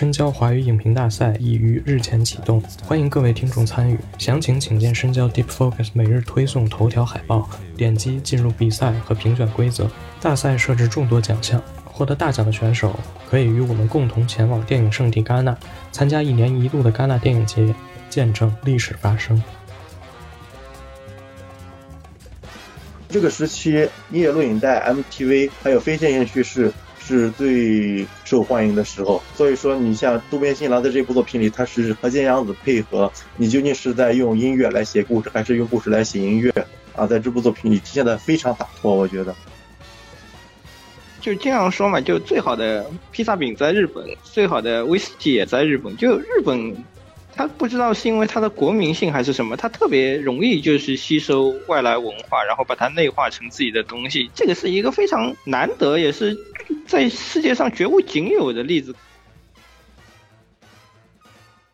深交华语影评大赛已于日前启动，欢迎各位听众参与。详情请见深交 Deep Focus 每日推送头条海报，点击进入比赛和评选规则。大赛设置众多奖项，获得大奖的选手可以与我们共同前往电影圣地戛纳，参加一年一度的戛纳电影节，见证历史发生。这个时期，音乐录影带、MTV 还有非线性叙事是最受欢迎的时候。所以说，你像渡边信郎在这部作品里，他是和金洋子配合，你究竟是在用音乐来写故事，还是用故事来写音乐？啊，在这部作品里体现的非常洒脱，我觉得。就这样说嘛，就最好的披萨饼在日本，最好的威士忌也在日本。就日本。他不知道是因为他的国民性还是什么，他特别容易就是吸收外来文化，然后把它内化成自己的东西。这个是一个非常难得，也是在世界上绝无仅有的例子。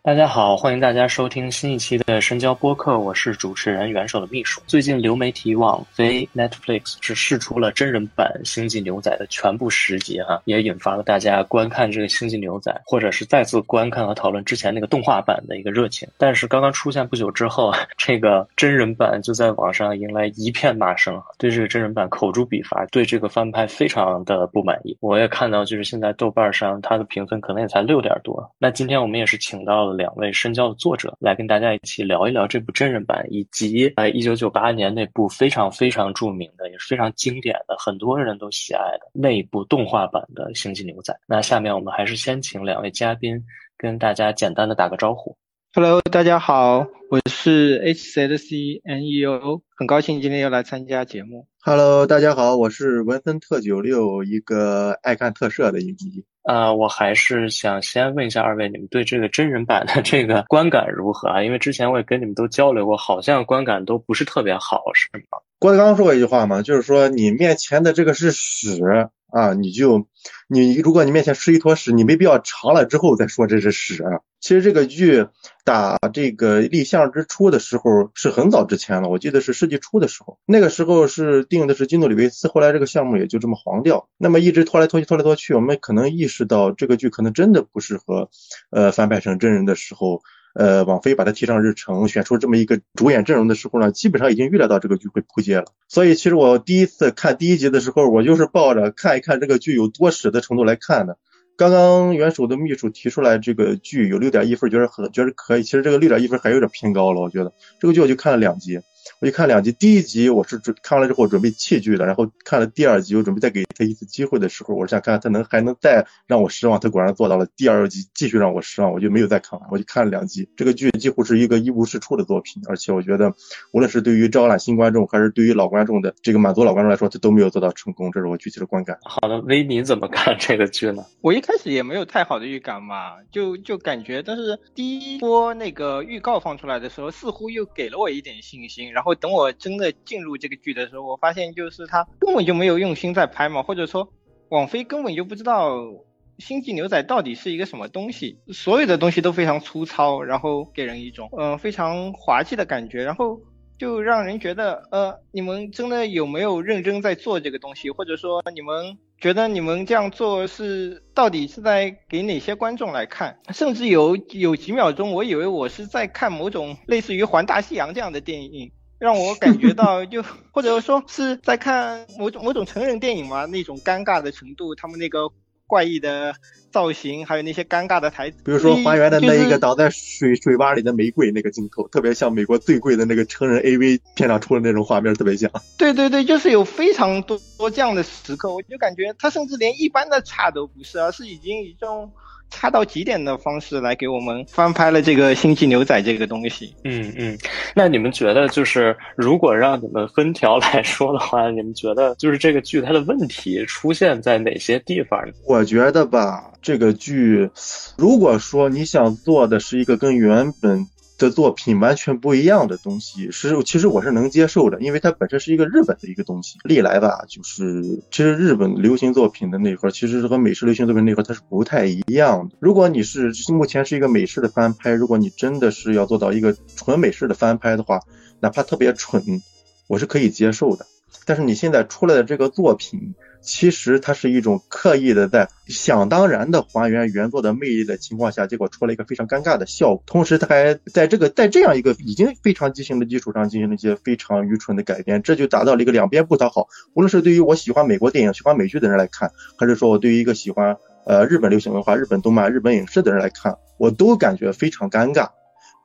大家好，欢迎大家收听新一期的深交播客，我是主持人元首的秘书。最近流媒体网飞 Netflix 是试出了真人版《星际牛仔》的全部十集哈，也引发了大家观看这个《星际牛仔》，或者是再次观看和讨论之前那个动画版的一个热情。但是刚刚出现不久之后，这个真人版就在网上迎来一片骂声，对这个真人版口诛笔伐，对这个翻拍非常的不满意。我也看到，就是现在豆瓣上它的评分可能也才六点多。那今天我们也是请到了。两位深交的作者来跟大家一起聊一聊这部真人版，以及呃一九九八年那部非常非常著名的，也是非常经典的，很多人都喜爱的那一部动画版的《星际牛仔》。那下面我们还是先请两位嘉宾跟大家简单的打个招呼。Hello，大家好，我是 HZC NEO，很高兴今天又来参加节目。Hello，大家好，我是文森特九六，一个爱看特摄的影迷。呃，我还是想先问一下二位，你们对这个真人版的 这个观感如何啊？因为之前我也跟你们都交流过，好像观感都不是特别好，是吗？郭德纲说过一句话嘛，就是说你面前的这个是屎啊，你就你如果你面前是一坨屎，你没必要尝了之后再说这是屎。其实这个剧打这个立项之初的时候是很早之前了，我记得是世纪初的时候，那个时候是定的是基努里维斯，后来这个项目也就这么黄掉，那么一直拖来拖去拖来拖去，我们可能意识到这个剧可能真的不适合，呃，翻拍成真人的时候。呃，王菲把它提上日程，选出这么一个主演阵容的时候呢，基本上已经预料到这个剧会扑街了。所以其实我第一次看第一集的时候，我就是抱着看一看这个剧有多屎的程度来看的。刚刚元首的秘书提出来这个剧有六点一分，觉得很觉得可以。其实这个六点一分还有点偏高了，我觉得这个剧我就看了两集。我就看两集，第一集我是准看完了之后准备弃剧的，然后看了第二集，我准备再给他一次机会的时候，我想看看他能还能再让我失望，他果然做到了。第二集继续让我失望，我就没有再看完，我就看了两集。这个剧几乎是一个一无是处的作品，而且我觉得无论是对于招揽新观众，还是对于老观众的这个满足老观众来说，他都没有做到成功，这是我具体的观感。好的，威你怎么看这个剧呢？我一开始也没有太好的预感嘛，就就感觉，但是第一波那个预告放出来的时候，似乎又给了我一点信心，然后等我真的。进入这个剧的时候，我发现就是他根本就没有用心在拍嘛，或者说网飞根本就不知道《星际牛仔》到底是一个什么东西，所有的东西都非常粗糙，然后给人一种嗯非常滑稽的感觉，然后就让人觉得呃你们真的有没有认真在做这个东西，或者说你们觉得你们这样做是到底是在给哪些观众来看？甚至有有几秒钟，我以为我是在看某种类似于《环大西洋》这样的电影。让我感觉到，就或者说是在看某种某种成人电影嘛，那种尴尬的程度，他们那个怪异的造型，还有那些尴尬的台词，比如说还原的那一个倒在水水洼里的玫瑰那个镜头，特别像美国最贵的那个成人 AV 片场出的那种画面，特别像。对对对，就是有非常多多这样的时刻，我就感觉他甚至连一般的差都不是，而是已经一种。差到极点的方式来给我们翻拍了这个《星际牛仔》这个东西。嗯嗯，那你们觉得就是如果让你们分条来说的话，你们觉得就是这个剧它的问题出现在哪些地方？我觉得吧，这个剧如果说你想做的是一个跟原本。的作品完全不一样的东西，是其实我是能接受的，因为它本身是一个日本的一个东西。历来吧，就是其实日本流行作品的内核，其实是和美式流行作品内核它是不太一样的。如果你是目前是一个美式的翻拍，如果你真的是要做到一个纯美式的翻拍的话，哪怕特别蠢，我是可以接受的。但是你现在出来的这个作品。其实它是一种刻意的在想当然的还原原作的魅力的情况下，结果出了一个非常尴尬的效果。同时，他还在这个在这样一个已经非常畸形的基础上进行了一些非常愚蠢的改编，这就达到了一个两边不讨好。无论是对于我喜欢美国电影、喜欢美剧的人来看，还是说我对于一个喜欢呃日本流行文化、日本动漫、日本影视的人来看，我都感觉非常尴尬。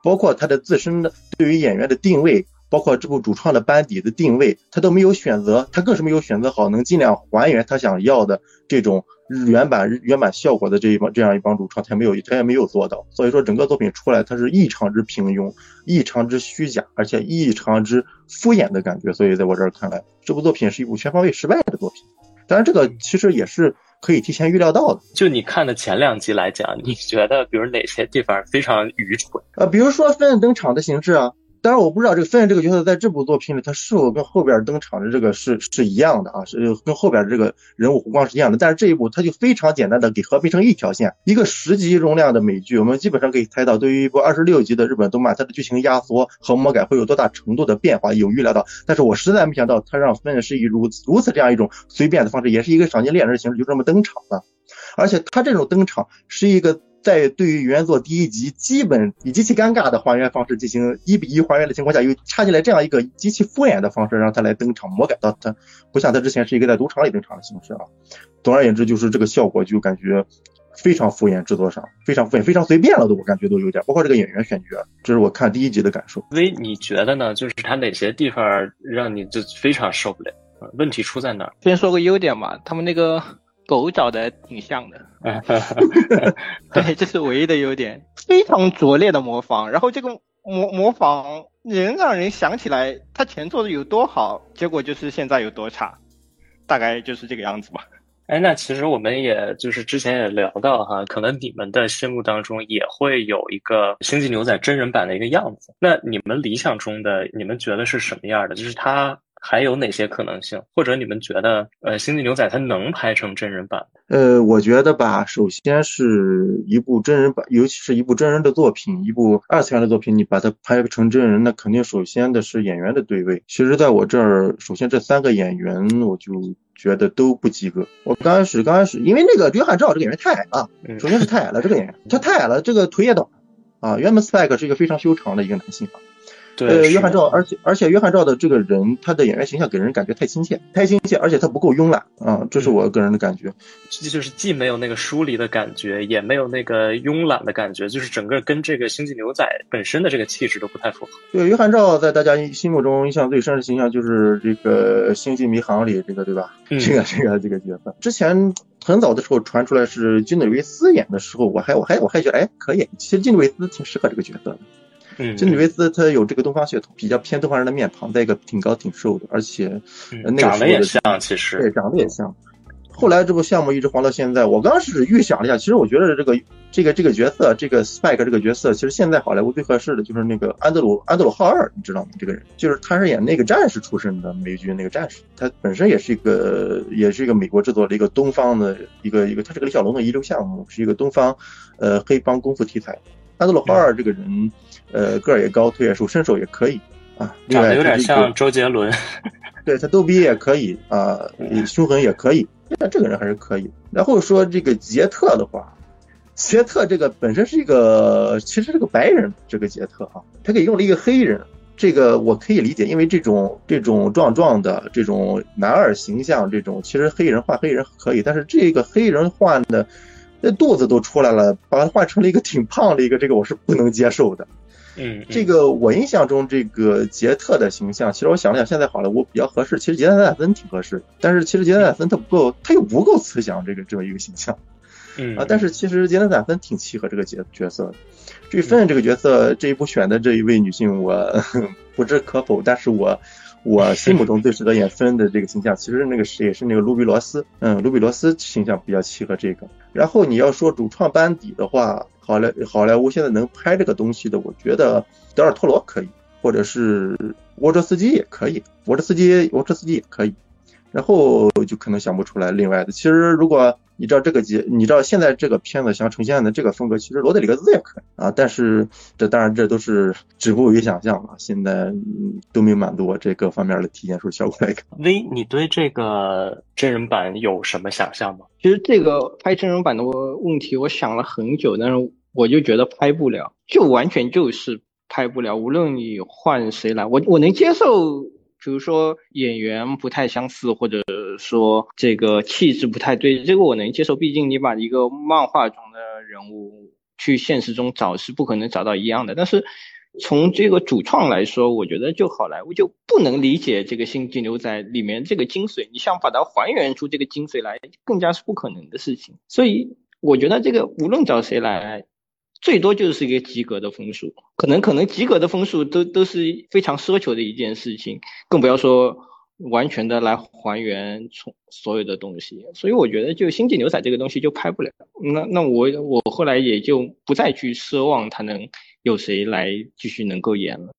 包括他的自身的对于演员的定位。包括这部主创的班底的定位，他都没有选择，他更是没有选择好能尽量还原他想要的这种原版原版效果的这一帮这样一帮主创，他没有他也没有做到。所以说整个作品出来，它是异常之平庸，异常之虚假，而且异常之敷衍的感觉。所以在我这儿看来，这部作品是一部全方位失败的作品。当然，这个其实也是可以提前预料到的。就你看的前两集来讲，你觉得比如哪些地方非常愚蠢？呃，比如说分登场的形式啊。当然，我不知道这个芬恩这个角色在这部作品里，他是否跟后边登场的这个是是一样的啊？是跟后边这个人物弧光是一样的。但是这一部他就非常简单的给合并成一条线，一个十集容量的美剧，我们基本上可以猜到，对于一部二十六集的日本动漫，它的剧情压缩和魔改会有多大程度的变化，有预料到。但是我实在没想到，他让芬恩是以如此如此这样一种随便的方式，也是一个赏金猎人的形式，就这么登场的。而且他这种登场是一个。在对于原作第一集基本以极其尴尬的还原方式进行一比一还原的情况下，又插进来这样一个极其敷衍的方式让他来登场魔改到他不像他之前是一个在赌场里登场的形式啊。总而言之，就是这个效果就感觉非常敷衍，制作上非常敷衍，非常随便了都我感觉都有点，包括这个演员选角，这是我看第一集的感受。所以你觉得呢？就是他哪些地方让你就非常受不了？问题出在哪儿？先说个优点吧，他们那个。狗找的挺像的，对，这是唯一的优点，非常拙劣的模仿。然后这个模模仿能让人想起来他前做的有多好，结果就是现在有多差，大概就是这个样子吧。哎，那其实我们也就是之前也聊到哈，可能你们的心目当中也会有一个《星际牛仔》真人版的一个样子。那你们理想中的，你们觉得是什么样的？就是他。还有哪些可能性？或者你们觉得，呃，《星际牛仔》它能拍成真人版？呃，我觉得吧，首先是一部真人版，尤其是一部真人的作品，一部二次元的作品，你把它拍成真人，那肯定首先的是演员的对位。其实，在我这儿，首先这三个演员，我就觉得都不及格。我刚开始，刚开始，因为那个约翰赵这个演员太矮了，首先是太矮了，这个演员他太矮了，这个腿也短啊。原本 Spike 是一个非常修长的一个男性啊。呃，约翰赵，而且而且约翰赵的这个人，他的演员形象给人感觉太亲切，太亲切，而且他不够慵懒啊，这是我个人的感觉。这就是既没有那个疏离的感觉，也没有那个慵懒的感觉，就是整个跟这个星际牛仔本身的这个气质都不太符合。对，约翰赵在大家心目中印象最深的形象就是这个《星际迷航》里这个，对吧？这个这个这个角色，之前很早的时候传出来是金·维斯演的时候，我还我还我还觉得哎可以，其实金·维斯挺适合这个角色的。嗯，金·维斯他有这个东方血统，比较偏东方人的面庞，再一个挺高挺瘦的，而且长得也像，其实对，长得也像。后来这部项目一直黄到现在，我刚是预想了一下，其实我觉得这个这个这个角色，这个 Spike 这个角色，其实现在好莱坞最合适的就是那个安德鲁安德鲁·浩二，你知道吗？这个人就是他是演那个战士出身的美军那个战士，他本身也是一个也是一个美国制作的一个东方的一个一个，他是个李小龙的遗留项目，是一个东方呃黑帮功夫题材。安德鲁·浩二这个人。呃，个儿也高，腿也瘦，身手也可以啊。长得有点像周杰伦，对他逗比也可以啊，凶狠也可以。那这个人还是可以。然后说这个杰特的话，杰特这个本身是一个，其实是个白人，这个杰特啊，他给用了一个黑人，这个我可以理解，因为这种这种壮壮的这种男二形象，这种其实黑人换黑人可以，但是这个黑人换的那肚子都出来了，把他换成了一个挺胖的一个，这个我是不能接受的。嗯，这个我印象中这个杰特的形象，其实我想了想，现在好了，我比较合适。其实杰森·斯坦森挺合适，但是其实杰森·斯坦森他不够，他又不够慈祥，这个这么一个形象。嗯啊，但是其实杰森·斯坦森挺契合这个角角色的。至于芬这个角色，这一部选的这一位女性，我 不置可否，但是我我心目中最适合演芬恩的这个形象，其实那个谁也是那个卢比罗斯，嗯，卢比罗斯形象比较契合这个。然后你要说主创班底的话。好莱好莱坞现在能拍这个东西的，我觉得德尔托罗可以，或者是沃哲斯基也可以，沃哲斯基沃哲斯基也可以。然后就可能想不出来另外的。其实如果你知道这个节，你知道现在这个片子想呈现的这个风格，其实罗德里格斯也可以啊。但是这当然这都是止步于想象了。现在嗯都没满足我这各方面的体现出效果来看。V，你对这个真人版有什么想象吗？其实这个拍真人版的问题，我想了很久，但是我就觉得拍不了，就完全就是拍不了。无论你换谁来，我我能接受。比如说演员不太相似，或者说这个气质不太对，这个我能接受。毕竟你把一个漫画中的人物去现实中找，是不可能找到一样的。但是从这个主创来说，我觉得就好莱坞就不能理解这个《星际牛仔》里面这个精髓，你想把它还原出这个精髓来，更加是不可能的事情。所以我觉得这个无论找谁来。最多就是一个及格的分数，可能可能及格的分数都都是非常奢求的一件事情，更不要说完全的来还原从所有的东西。所以我觉得就《星际牛仔》这个东西就拍不了。那那我我后来也就不再去奢望他能有谁来继续能够演了。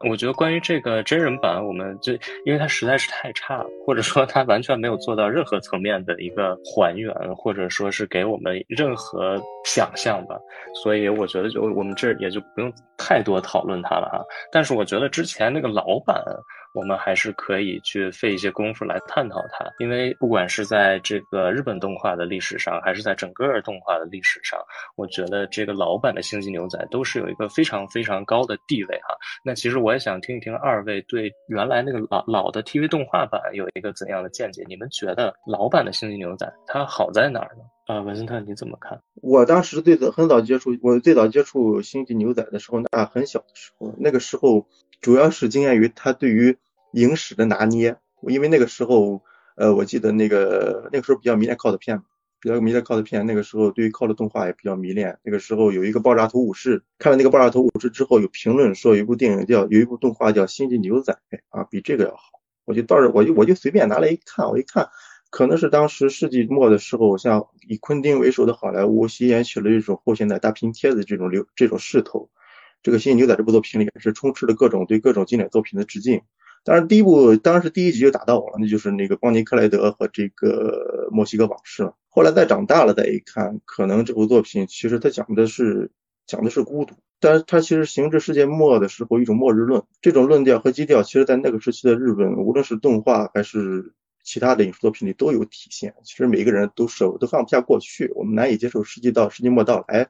我觉得关于这个真人版，我们就因为它实在是太差了，或者说它完全没有做到任何层面的一个还原，或者说是给我们任何想象吧，所以我觉得就我们这也就不用太多讨论它了哈。但是我觉得之前那个老版。我们还是可以去费一些功夫来探讨它，因为不管是在这个日本动画的历史上，还是在整个动画的历史上，我觉得这个老版的《星际牛仔》都是有一个非常非常高的地位哈。那其实我也想听一听二位对原来那个老老的 TV 动画版有一个怎样的见解？你们觉得老版的《星际牛仔》它好在哪儿呢？啊，文森特你怎么看？我当时最早很早接触，我最早接触《星际牛仔》的时候，那很小的时候，那个时候主要是惊艳于它对于影史的拿捏，因为那个时候，呃，我记得那个那个时候比较迷恋 cos 片，比较迷恋 cos 片。那个时候对于 cos 动画也比较迷恋。那个时候有一个爆炸头武士，看了那个爆炸头武士之后，有评论说有一部电影叫有一部动画叫《星际牛仔》啊，比这个要好。我就到时我就我就随便拿来一看，我一看，可能是当时世纪末的时候，像以昆汀为首的好莱坞吸引起了一种后现代大拼贴的这种流这种势头。这个《星际牛仔》这部作品里也是充斥着各种对各种经典作品的致敬。当然，第一部当时第一集就打到我了，那就是那个邦尼克莱德和这个墨西哥往事。后来再长大了再一看，可能这部作品其实它讲的是讲的是孤独，但是它其实行至世界末的时候一种末日论，这种论调和基调，其实在那个时期的日本，无论是动画还是其他的影视作品里都有体现。其实每个人都舍都放不下过去，我们难以接受世纪到世纪末到来，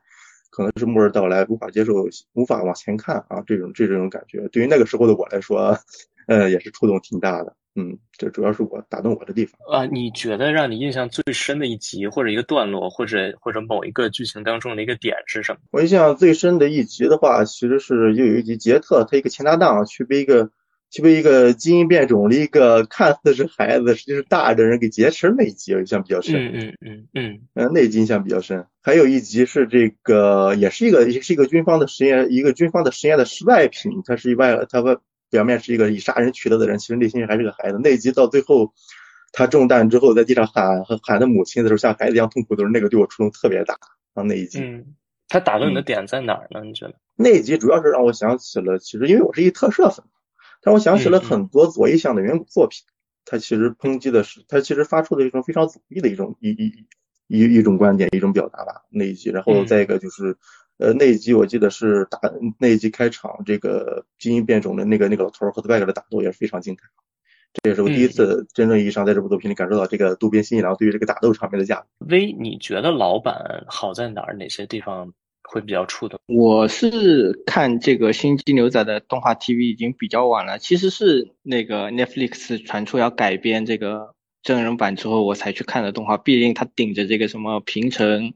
可能是末日到来，无法接受，无法往前看啊，这种这种感觉，对于那个时候的我来说。呃，也是触动挺大的，嗯，这主要是我打动我的地方啊。你觉得让你印象最深的一集，或者一个段落，或者或者某一个剧情当中的一个点是什么？我印象最深的一集的话，其实是又有一集杰特他一个前搭档去被一个去被一个基因变种的一个看似是孩子，实际是大的人给劫持那一集，印象比较深。嗯嗯嗯嗯，呃，那一集印象比较深。还有一集是这个，也是一个也是一个军方的实验，一个军方的实验的失败品，它是一外他们。表面是一个以杀人取乐的人，其实内心还是个孩子。那一集到最后，他中弹之后在地上喊喊他母亲的时候，像孩子一样痛苦的时候，那个对我触动特别大啊。那一集，嗯，他打动你的点在哪儿呢？你觉得？那一集主要是让我想起了，其实因为我是一特摄粉，让我想起了很多左翼向的远古作品。他其实抨击的是，他其实发出的一种非常左翼的一种一一一一种观点，一种表达吧。那一集，然后再一个就是。呃，那一集我记得是打那一集开场，这个基因变种的那个那个老头和他外哥的打斗也是非常精彩。这也是我第一次真正意义上在这部作品里感受到这个渡边信一郎对于这个打斗场面的价值。V，你觉得老版好在哪儿？哪些地方会比较触动？我是看这个《星际牛仔》的动画 TV 已经比较晚了，其实是那个 Netflix 传出要改编这个真人版之后，我才去看的动画。毕竟它顶着这个什么平成。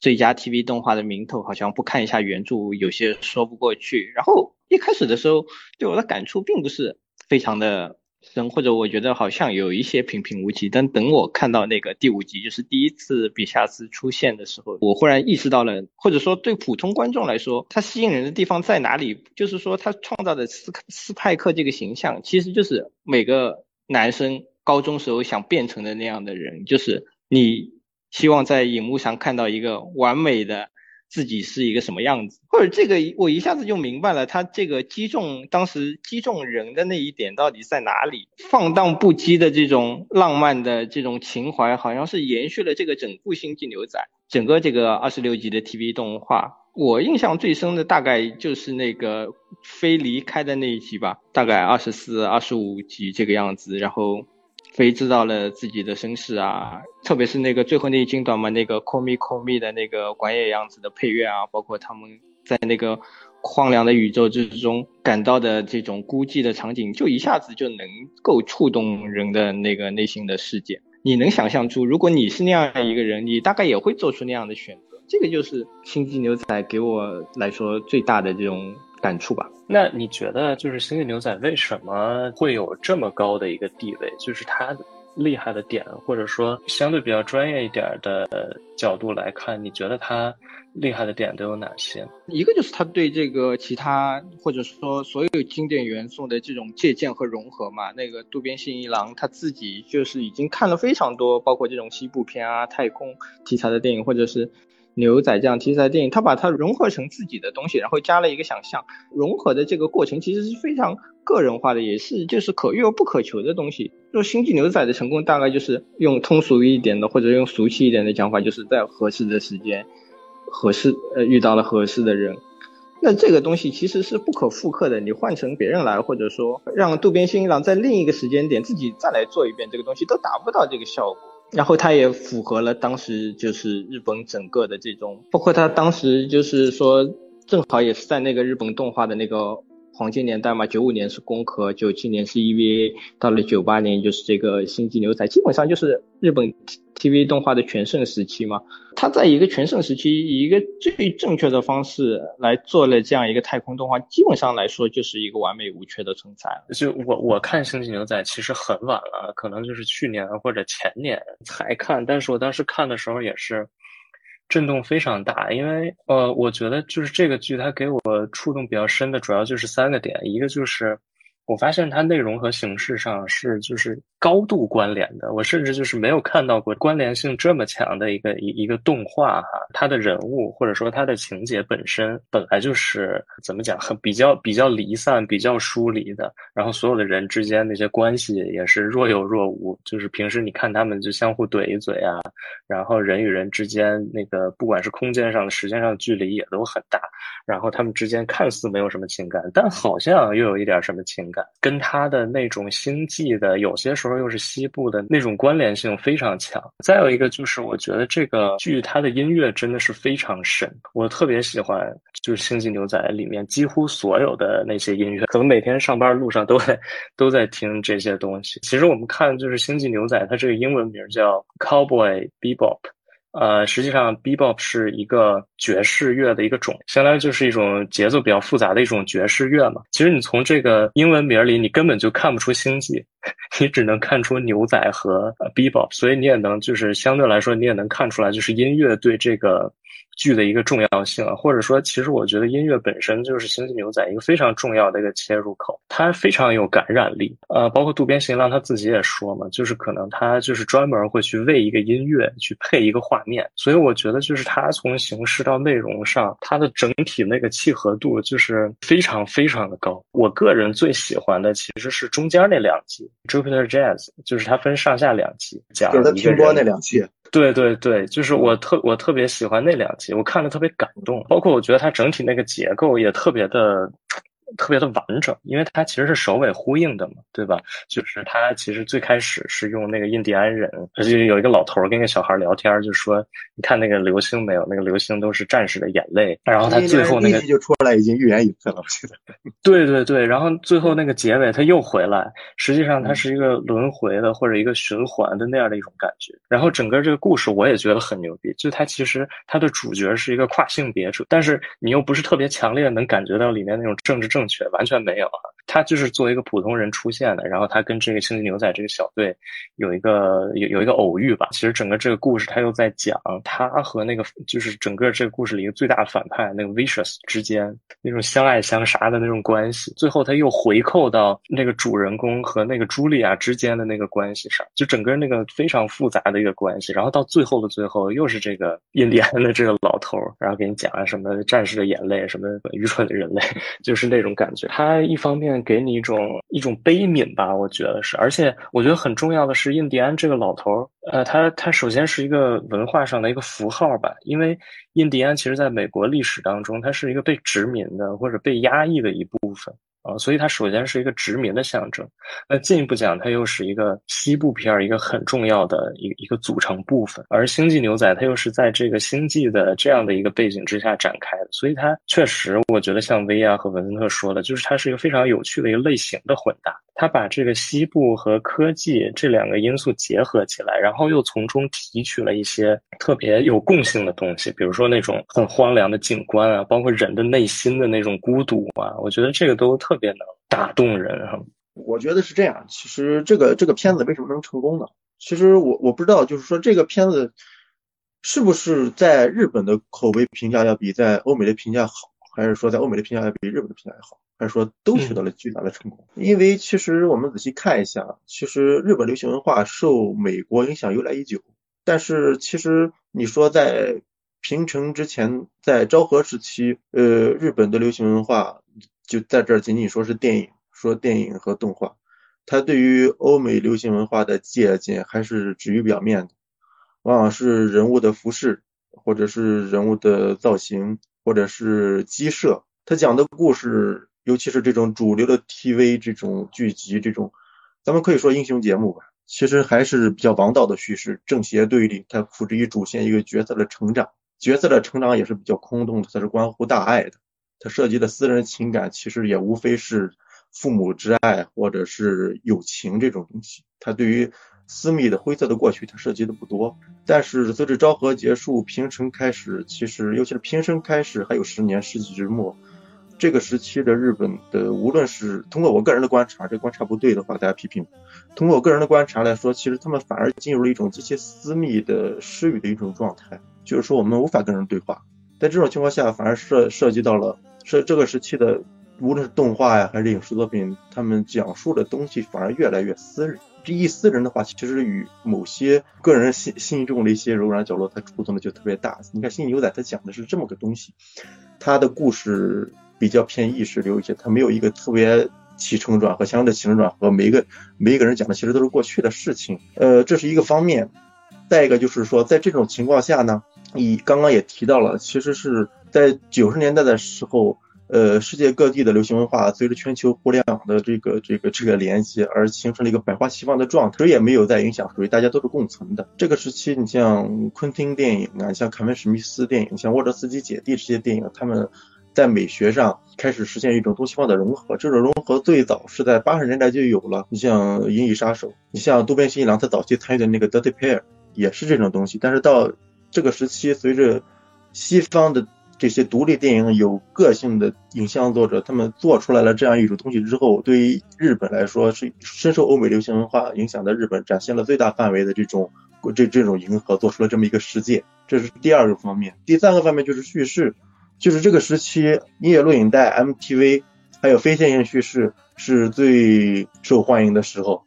最佳 TV 动画的名头，好像不看一下原著有些说不过去。然后一开始的时候，对我的感触并不是非常的深，或者我觉得好像有一些平平无奇。但等我看到那个第五集，就是第一次比夏斯出现的时候，我忽然意识到了，或者说对普通观众来说，他吸引人的地方在哪里？就是说他创造的斯斯派克这个形象，其实就是每个男生高中时候想变成的那样的人，就是你希望在荧幕上看到一个完美的。自己是一个什么样子，或者这个我一下子就明白了，他这个击中当时击中人的那一点到底在哪里？放荡不羁的这种浪漫的这种情怀，好像是延续了这个整部《星际牛仔》整个这个二十六集的 TV 动画。我印象最深的大概就是那个飞离开的那一集吧，大概二十四、二十五集这个样子，然后。飞知道了自己的身世啊，特别是那个最后那一精短嘛，那个 Call Me Call Me 的那个管野样子的配乐啊，包括他们在那个荒凉的宇宙之中感到的这种孤寂的场景，就一下子就能够触动人的那个内心的世界。你能想象出，如果你是那样的一个人，你大概也会做出那样的选择。这个就是《星际牛仔》给我来说最大的这种。感触吧。那你觉得，就是《星际牛仔》为什么会有这么高的一个地位？就是它厉害的点，或者说相对比较专业一点的角度来看，你觉得它厉害的点都有哪些？一个就是他对这个其他或者说所有经典元素的这种借鉴和融合嘛。那个渡边信一郎他自己就是已经看了非常多，包括这种西部片啊、太空题材的电影，或者是。牛仔这样题材电影，他把它融合成自己的东西，然后加了一个想象，融合的这个过程其实是非常个人化的，也是就是可遇而不可求的东西。说星际牛仔的成功，大概就是用通俗一点的，或者用俗气一点的讲法，就是在合适的时间，合适呃遇到了合适的人。那这个东西其实是不可复刻的，你换成别人来，或者说让渡边新一郎在另一个时间点自己再来做一遍这个东西，都达不到这个效果。然后它也符合了当时就是日本整个的这种，包括它当时就是说，正好也是在那个日本动画的那个。黄金年代嘛，九五年是攻壳，九七年是 EVA，到了九八年就是这个星际牛仔，基本上就是日本 TV 动画的全盛时期嘛。它在一个全盛时期，以一个最正确的方式来做了这样一个太空动画，基本上来说就是一个完美无缺的存在。就我我看星际牛仔其实很晚了，可能就是去年或者前年才看，但是我当时看的时候也是。震动非常大，因为呃，我觉得就是这个剧它给我触动比较深的主要就是三个点，一个就是。我发现它内容和形式上是就是高度关联的，我甚至就是没有看到过关联性这么强的一个一一个动画哈。它的人物或者说它的情节本身本来就是怎么讲，很比较比较离散、比较疏离的。然后所有的人之间那些关系也是若有若无，就是平时你看他们就相互怼一嘴啊，然后人与人之间那个不管是空间上的、时间上的距离也都很大。然后他们之间看似没有什么情感，但好像又有一点什么情感。跟他的那种星际的，有些时候又是西部的那种关联性非常强。再有一个就是，我觉得这个剧它的音乐真的是非常神，我特别喜欢，就是《星际牛仔》里面几乎所有的那些音乐，可能每天上班路上都在都在听这些东西。其实我们看就是《星际牛仔》，它这个英文名叫 Cowboy Bebop。呃，实际上，Bebop 是一个爵士乐的一个种，相当于就是一种节奏比较复杂的一种爵士乐嘛。其实你从这个英文名里，你根本就看不出星际，你只能看出牛仔和 Bebop，所以你也能就是相对来说，你也能看出来，就是音乐对这个。剧的一个重要性，或者说，其实我觉得音乐本身就是《星际牛仔》一个非常重要的一个切入口，它非常有感染力。呃，包括渡边信郎他自己也说嘛，就是可能他就是专门会去为一个音乐去配一个画面，所以我觉得就是他从形式到内容上，它的整体那个契合度就是非常非常的高。我个人最喜欢的其实是中间那两集《Jupiter Jazz》，就是它分上下两集讲一个停播那两期。对对对，就是我特我特别喜欢那两集，我看了特别感动，包括我觉得它整体那个结构也特别的。特别的完整，因为它其实是首尾呼应的嘛，对吧？就是它其实最开始是用那个印第安人，而且有一个老头跟一个小孩聊天，就说：“你看那个流星没有？那个流星都是战士的眼泪。”然后他最后那个就出来已经预言隐退了，我记得。对对对，然后最后那个结尾他又回来，实际上它是一个轮回的或者一个循环的那样的一种感觉。然后整个这个故事我也觉得很牛逼，就它其实它的主角是一个跨性别者，但是你又不是特别强烈能感觉到里面那种政治正。正确完全没有啊，他就是作为一个普通人出现的，然后他跟这个星际牛仔这个小队有一个有有一个偶遇吧。其实整个这个故事他又在讲他和那个就是整个这个故事里一个最大的反派那个 Vicious 之间那种相爱相杀的那种关系，最后他又回扣到那个主人公和那个茱莉亚之间的那个关系上，就整个那个非常复杂的一个关系。然后到最后的最后，又是这个印第安的这个老头，然后给你讲了什么战士的眼泪，什么愚蠢的人类，就是那种感觉。他一方面给你一种一种悲悯吧，我觉得是，而且我觉得很重要的是，印第安这个老头儿，呃，他他首先是一个文化上的一个符号吧，因为印第安其实在美国历史当中，它是一个被殖民的或者被压抑的一部分。啊，所以它首先是一个殖民的象征，那进一步讲，它又是一个西部片儿一个很重要的一一个组成部分。而《星际牛仔》它又是在这个星际的这样的一个背景之下展开的，所以它确实，我觉得像薇娅和文森特说的，就是它是一个非常有趣的一个类型的混搭。它把这个西部和科技这两个因素结合起来，然后又从中提取了一些特别有共性的东西，比如说那种很荒凉的景观啊，包括人的内心的那种孤独啊，我觉得这个都特别能打动人哈。我觉得是这样，其实这个这个片子为什么能成功呢？其实我我不知道，就是说这个片子是不是在日本的口碑评价要比在欧美的评价好，还是说在欧美的评价要比日本的评价要好？还是说都取得了巨大的成功？因为其实我们仔细看一下，其实日本流行文化受美国影响由来已久。但是其实你说在平成之前，在昭和时期，呃，日本的流行文化就在这儿仅仅说是电影，说电影和动画，它对于欧美流行文化的借鉴还是止于表面的，往往是人物的服饰，或者是人物的造型，或者是机设，他讲的故事。尤其是这种主流的 TV 这种剧集，这种咱们可以说英雄节目吧，其实还是比较王道的叙事，正邪对立，它复制于主线一个角色的成长，角色的成长也是比较空洞的，它是关乎大爱的，它涉及的私人情感其实也无非是父母之爱或者是友情这种东西，它对于私密的灰色的过去它涉及的不多，但是随着昭和结束，平成开始，其实尤其是平成开始还有十年世纪之末。这个时期的日本的，无论是通过我个人的观察，这观察不对的话，大家批评。通过我个人的观察来说，其实他们反而进入了一种极其私密的失语的一种状态，就是说我们无法跟人对话。在这种情况下，反而涉涉及到了是这个时期的，无论是动画呀还是影视作品，他们讲述的东西反而越来越私人。这一私人的话，其实与某些个人心心中的一些柔软角落，它触动的就特别大。你看《新牛仔》，它讲的是这么个东西，它的故事。比较偏意识流一些，它没有一个特别起承转合，相应的起承转合，每一个每一个人讲的其实都是过去的事情，呃，这是一个方面。再一个就是说，在这种情况下呢，你刚刚也提到了，其实是在九十年代的时候，呃，世界各地的流行文化随着全球互联网的这个这个这个连接而形成了一个百花齐放的状态，谁也没有在影响谁，大家都是共存的。这个时期，你像昆汀电影啊，像凯文史密斯电影，像沃德斯基姐弟这些电影，他们。在美学上开始实现一种东西方的融合，这种融合最早是在八十年代就有了。你像《银翼杀手》，你像渡边信一郎他早期参与的那个《Dirty Pair》也是这种东西。但是到这个时期，随着西方的这些独立电影有个性的影像作者，他们做出来了这样一种东西之后，对于日本来说是深受欧美流行文化影响的日本，展现了最大范围的这种这这种迎合，做出了这么一个世界。这是第二个方面。第三个方面就是叙事。就是这个时期，音乐录影带、MTV，还有非线性叙事是最受欢迎的时候。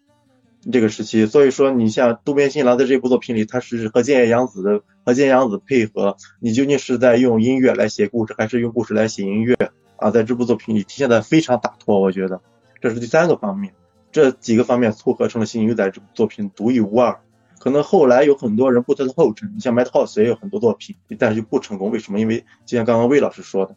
这个时期，所以说你像渡边信郎在这部作品里，他是和建野洋子的和金阳子配合，你究竟是在用音乐来写故事，还是用故事来写音乐啊？在这部作品里体现的非常洒脱，我觉得这是第三个方面，这几个方面凑合成了《新牛仔》这部作品独一无二。可能后来有很多人步他的后尘，你像 Madhouse 也有很多作品，但是就不成功。为什么？因为就像刚刚魏老师说的，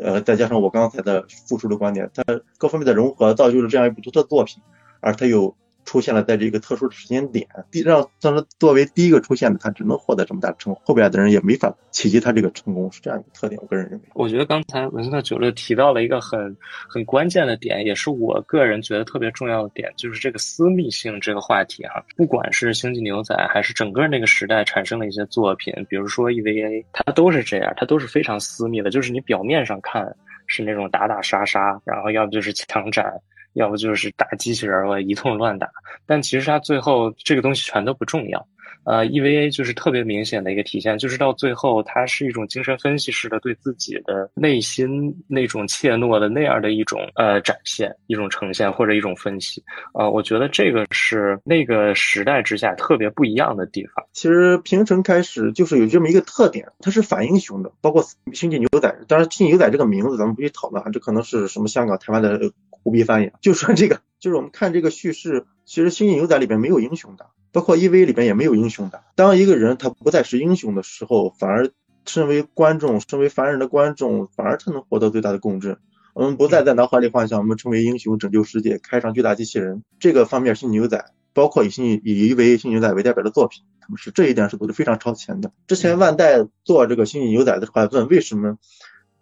呃，再加上我刚才的复述的观点，它各方面的融合造就了这样一部独特作品，而它又。出现了在这个特殊的时间点，第让让他作为第一个出现的，他只能获得这么大成功，后边的人也没法企及他这个成功，是这样一个特点。我个人认为，我觉得刚才文森特九六提到了一个很很关键的点，也是我个人觉得特别重要的点，就是这个私密性这个话题哈。不管是星际牛仔，还是整个那个时代产生的一些作品，比如说 EVA，它都是这样，它都是非常私密的，就是你表面上看是那种打打杀杀，然后要不就是枪战。要不就是打机器人儿，一通乱打。但其实他最后这个东西全都不重要。呃，EVA 就是特别明显的一个体现，就是到最后，它是一种精神分析式的对自己的内心那种怯懦的那样的一种呃展现，一种呈现或者一种分析。呃，我觉得这个是那个时代之下特别不一样的地方。其实平成开始就是有这么一个特点，它是反英雄的，包括《星际牛仔》。当然，《星际牛仔》这个名字咱们不去讨论啊，这可能是什么香港、台湾的胡逼翻译。就说这个，就是我们看这个叙事，其实《星际牛仔》里边没有英雄的。包括 EV 里边也没有英雄的。当一个人他不再是英雄的时候，反而身为观众、身为凡人的观众，反而他能获得最大的共振。我们不再在脑海里幻想我们成为英雄、拯救世界、开上巨大机器人。这个方面，星际牛仔，包括以星以 EV、星际牛仔为代表的作品，他们是这一点是做的非常超前的。之前万代做这个星际牛仔的时候，还问为什么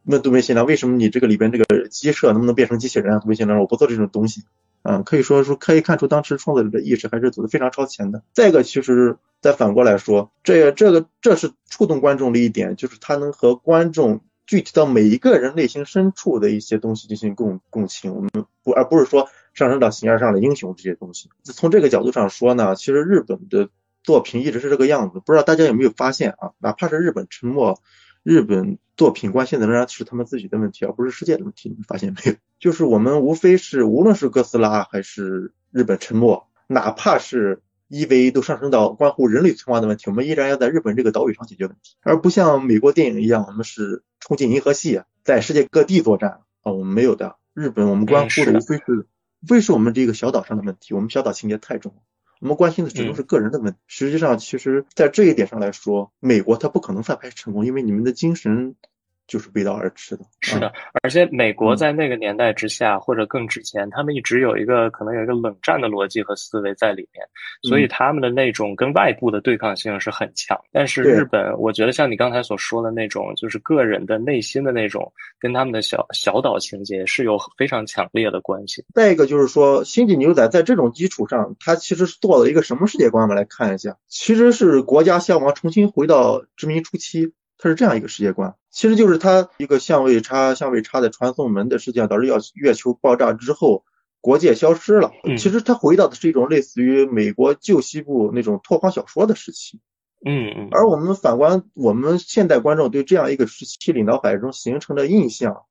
问杜梅新良，为什么你这个里边这个机设能不能变成机器人啊？杜梅新良说，我不做这种东西。嗯，可以说说可以看出当时创作者的意识还是走的非常超前的。再一个，其实再反过来说，这这个这是触动观众的一点，就是他能和观众具体到每一个人内心深处的一些东西进行共共情。我们不而不是说上升到形而上的英雄这些东西。从这个角度上说呢，其实日本的作品一直是这个样子。不知道大家有没有发现啊？哪怕是日本沉默。日本作品关心的仍然是他们自己的问题，而不是世界的问题。你发现没有？就是我们无非是，无论是哥斯拉还是日本沉没，哪怕是 EV，都上升到关乎人类存亡的问题，我们依然要在日本这个岛屿上解决问题，而不像美国电影一样，我们是冲进银河系，在世界各地作战啊。我们没有的。日本我们关乎的无非是，无非是我们这个小岛上的问题。我们小岛情节太重。我们关心的始终是个人的问题。实际上，其实，在这一点上来说，美国它不可能翻拍成功，因为你们的精神。就是背道而驰的，是的，而且美国在那个年代之下，或者更之前，他们一直有一个可能有一个冷战的逻辑和思维在里面，所以他们的那种跟外部的对抗性是很强。但是日本，我觉得像你刚才所说的那种，就是个人的内心的那种，跟他们的小小岛情节是有非常强烈的关系。再一个就是说，《星际牛仔》在这种基础上，它其实是做了一个什么世界观？我们来看一下，其实是国家向往重新回到殖民初期。它是这样一个世界观，其实就是它一个相位差、相位差的传送门的事件，导致要月球爆炸之后，国界消失了。其实它回到的是一种类似于美国旧西部那种拓荒小说的时期。嗯嗯。而我们反观我们现代观众对这样一个时期里脑海中形成的印象，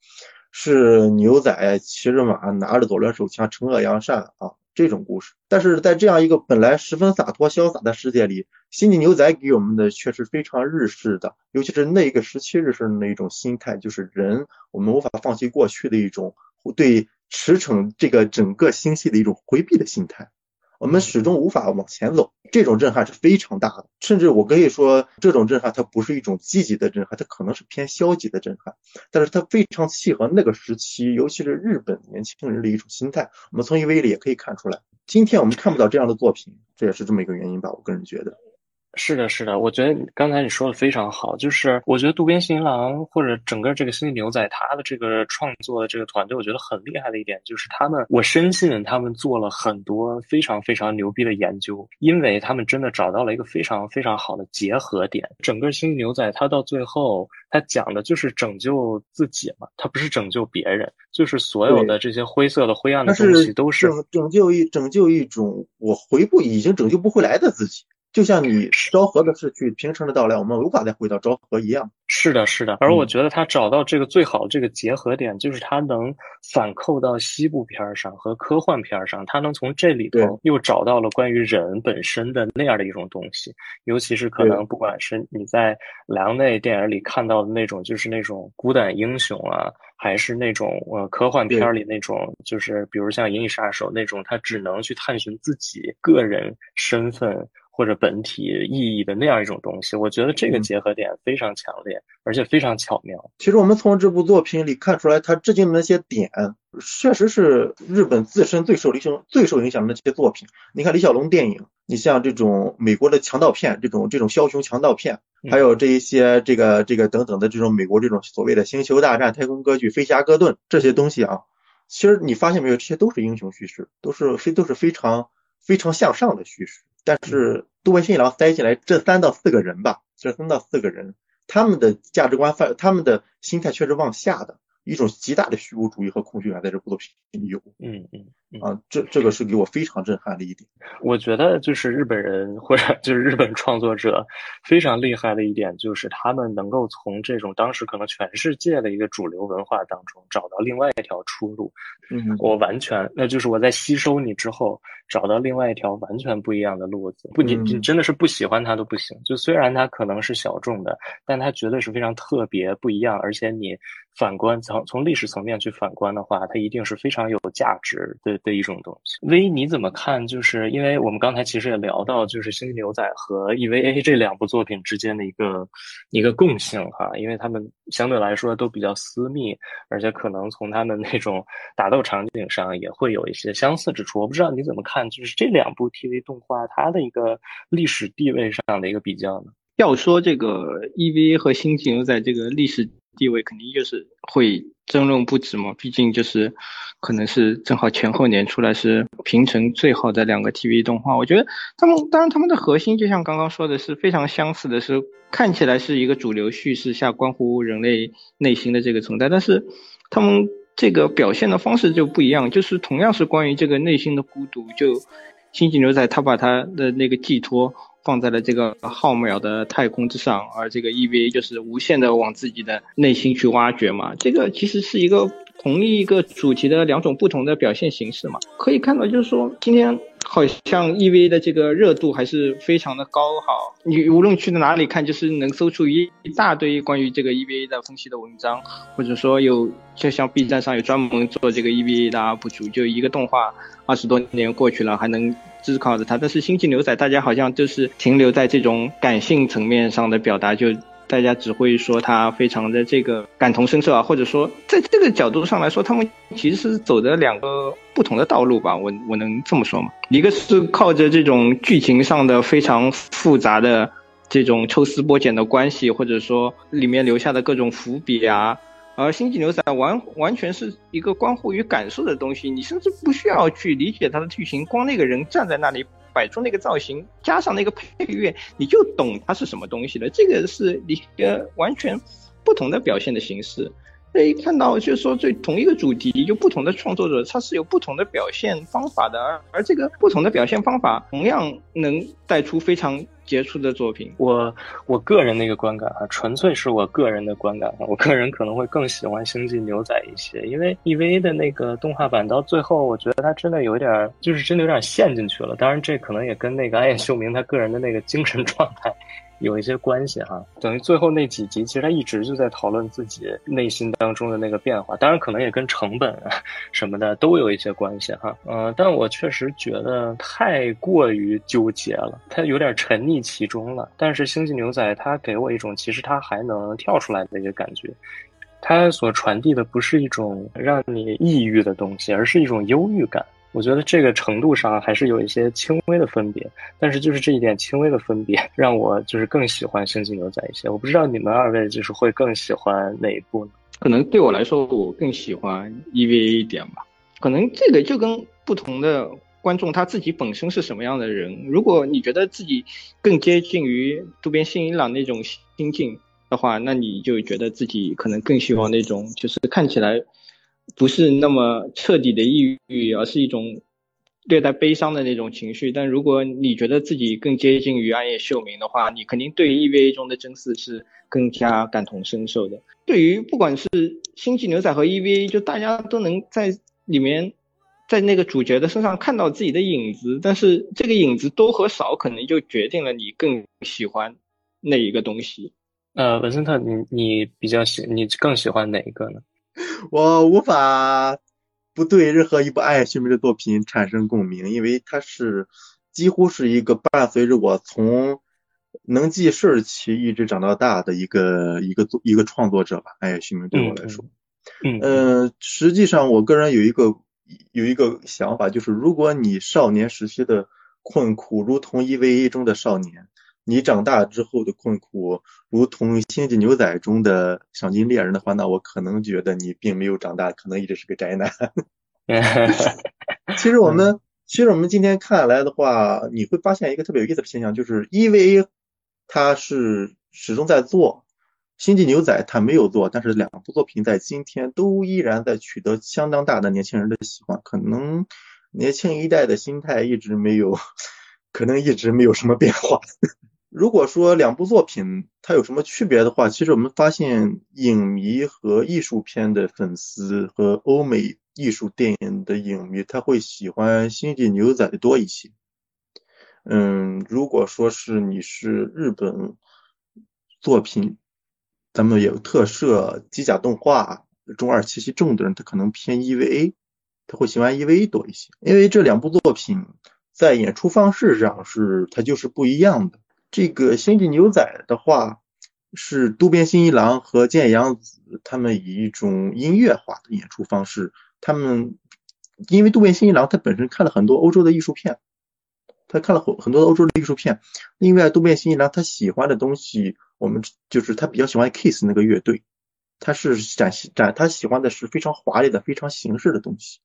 是牛仔骑着马，拿着左轮手枪，惩恶扬善啊。这种故事，但是在这样一个本来十分洒脱潇洒的世界里，星际牛仔给我们的却是非常日式的，尤其是那个时期日式的那一种心态，就是人我们无法放弃过去的一种对驰骋这个整个星系的一种回避的心态。我们始终无法往前走，这种震撼是非常大的。甚至我可以说，这种震撼它不是一种积极的震撼，它可能是偏消极的震撼。但是它非常契合那个时期，尤其是日本年轻人的一种心态。我们从 EV 里也可以看出来。今天我们看不到这样的作品，这也是这么一个原因吧？我个人觉得。是的，是的，我觉得刚才你说的非常好，就是我觉得渡边信一郎或者整个这个星际牛仔他的这个创作的这个团队，我觉得很厉害的一点就是他们，我深信他们做了很多非常非常牛逼的研究，因为他们真的找到了一个非常非常好的结合点。整个星际牛仔他到最后，他讲的就是拯救自己嘛，他不是拯救别人，就是所有的这些灰色的灰暗的东西都是拯救一拯救一种我回不已经拯救不回来的自己。就像你昭和的逝去，平成的到来，我们无法再回到昭和一样。是的，是的。而我觉得他找到这个最好这个结合点，就是他能反扣到西部片上和科幻片上，他能从这里头又找到了关于人本身的那样的一种东西。尤其是可能不管是你在梁内电影里看到的那种，就是那种孤胆英雄啊，还是那种呃科幻片里那种，就是比如像《银翼杀手》那种，他只能去探寻自己个人身份。或者本体意义的那样一种东西，我觉得这个结合点非常强烈，而且非常巧妙。其实我们从这部作品里看出来，他致敬的那些点，确实是日本自身最受影响、最受影响的那些作品。你看李小龙电影，你像这种美国的强盗片，这种这种枭雄强盗片，还有这一些这个这个等等的这种美国这种所谓的星球大战、太空歌剧、飞侠哥顿这些东西啊，其实你发现没有，这些都是英雄叙事，都是非都是非常非常向上的叙事，但是。杜文新一郎塞进来这三到四个人吧，这三到四个人，他们的价值观范、他们的心态却是往下的。一种极大的虚无主义和空虚感在这部作品里有。嗯嗯。啊，这这个是给我非常震撼的一点。我觉得就是日本人或者就是日本创作者非常厉害的一点，就是他们能够从这种当时可能全世界的一个主流文化当中找到另外一条出路。嗯，我完全，那就是我在吸收你之后，找到另外一条完全不一样的路子。不，你你真的是不喜欢它都不行。就虽然它可能是小众的，但它绝对是非常特别不一样，而且你。反观从从历史层面去反观的话，它一定是非常有价值的的一种东西。V，你怎么看？就是因为我们刚才其实也聊到，就是《星际牛仔》和 EVA 这两部作品之间的一个一个共性哈，因为他们相对来说都比较私密，而且可能从他们那种打斗场景上也会有一些相似之处。我不知道你怎么看，就是这两部 TV 动画它的一个历史地位上的一个比较呢？要说这个 EVA 和《星际牛仔》这个历史。地位肯定就是会争论不止嘛，毕竟就是可能是正好前后年出来是平成最好的两个 TV 动画。我觉得他们当然他们的核心就像刚刚说的是非常相似的，是看起来是一个主流叙事下关乎人类内心的这个存在，但是他们这个表现的方式就不一样，就是同样是关于这个内心的孤独，就星际牛仔他把他的那个寄托。放在了这个浩渺的太空之上，而这个 EVA 就是无限的往自己的内心去挖掘嘛。这个其实是一个同一个主题的两种不同的表现形式嘛。可以看到，就是说今天好像 EVA 的这个热度还是非常的高哈。你无论去到哪里看，就是能搜出一一大堆关于这个 EVA 的分析的文章，或者说有就像 B 站上有专门做这个 EVA 的 UP 主，就一个动画二十多年过去了还能。只靠着它，但是《星际牛仔》大家好像就是停留在这种感性层面上的表达，就大家只会说它非常的这个感同身受啊，或者说在这个角度上来说，他们其实是走的两个不同的道路吧，我我能这么说吗？一个是靠着这种剧情上的非常复杂的这种抽丝剥茧的关系，或者说里面留下的各种伏笔啊。而《星际牛仔》完完全是一个关乎于感受的东西，你甚至不需要去理解它的剧情，光那个人站在那里摆出那个造型，加上那个配乐，你就懂它是什么东西了。这个是一个完全不同的表现的形式。可以看到，就是说，这同一个主题，就不同的创作者，他是有不同的表现方法的，而而这个不同的表现方法，同样能带出非常。杰出的作品，我我个人的一个观感啊，纯粹是我个人的观感啊，我个人可能会更喜欢《星际牛仔》一些，因为 EVA 的那个动画版到最后，我觉得它真的有点，就是真的有点陷进去了。当然，这可能也跟那个安野秀明他个人的那个精神状态。有一些关系哈，等于最后那几集，其实他一直就在讨论自己内心当中的那个变化，当然可能也跟成本啊什么的都有一些关系哈。嗯，但我确实觉得太过于纠结了，他有点沉溺其中了。但是《星际牛仔》它给我一种其实它还能跳出来的一个感觉，它所传递的不是一种让你抑郁的东西，而是一种忧郁感。我觉得这个程度上还是有一些轻微的分别，但是就是这一点轻微的分别，让我就是更喜欢《星际牛仔》一些。我不知道你们二位就是会更喜欢哪一部呢？可能对我来说，我更喜欢 EVA 一点吧。可能这个就跟不同的观众他自己本身是什么样的人。如果你觉得自己更接近于渡边信一郎那种心境的话，那你就觉得自己可能更喜欢那种就是看起来。不是那么彻底的抑郁，而是一种略带悲伤的那种情绪。但如果你觉得自己更接近于暗夜秀明的话，你肯定对 EVA 中的真嗣是更加感同身受的。对于不管是星际牛仔和 EVA，就大家都能在里面，在那个主角的身上看到自己的影子，但是这个影子多和少，可能就决定了你更喜欢哪一个东西。呃，文森特，你你比较喜，你更喜欢哪一个呢？我无法不对任何一部爱秀明的作品产生共鸣，因为它是几乎是一个伴随着我从能记事儿起一直长到大的一个一个作一个创作者吧。爱秀明对我来说，嗯，呃，实际上我个人有一个有一个想法，就是如果你少年时期的困苦如同 EVA 中的少年。你长大之后的困苦，如同《星际牛仔》中的赏金猎人的话，那我可能觉得你并没有长大，可能一直是个宅男。其实我们，其实我们今天看来的话，你会发现一个特别有意思的现象，就是 EVA 它是始终在做，星际牛仔它没有做，但是两部作品在今天都依然在取得相当大的年轻人的喜欢。可能年轻一代的心态一直没有，可能一直没有什么变化。如果说两部作品它有什么区别的话，其实我们发现影迷和艺术片的粉丝和欧美艺术电影的影迷，他会喜欢星际牛仔多一些。嗯，如果说是你是日本作品，咱们有特摄、机甲动画、中二气息重的人，他可能偏 EVA，他会喜欢 EVA 多一些，因为这两部作品在演出方式上是它就是不一样的。这个星际牛仔的话，是渡边新一郎和剑阳子他们以一种音乐化的演出方式。他们因为渡边新一郎他本身看了很多欧洲的艺术片，他看了很很多欧洲的艺术片。另外，渡边新一郎他喜欢的东西，我们就是他比较喜欢 Kiss 那个乐队，他是展展他喜欢的是非常华丽的、非常形式的东西。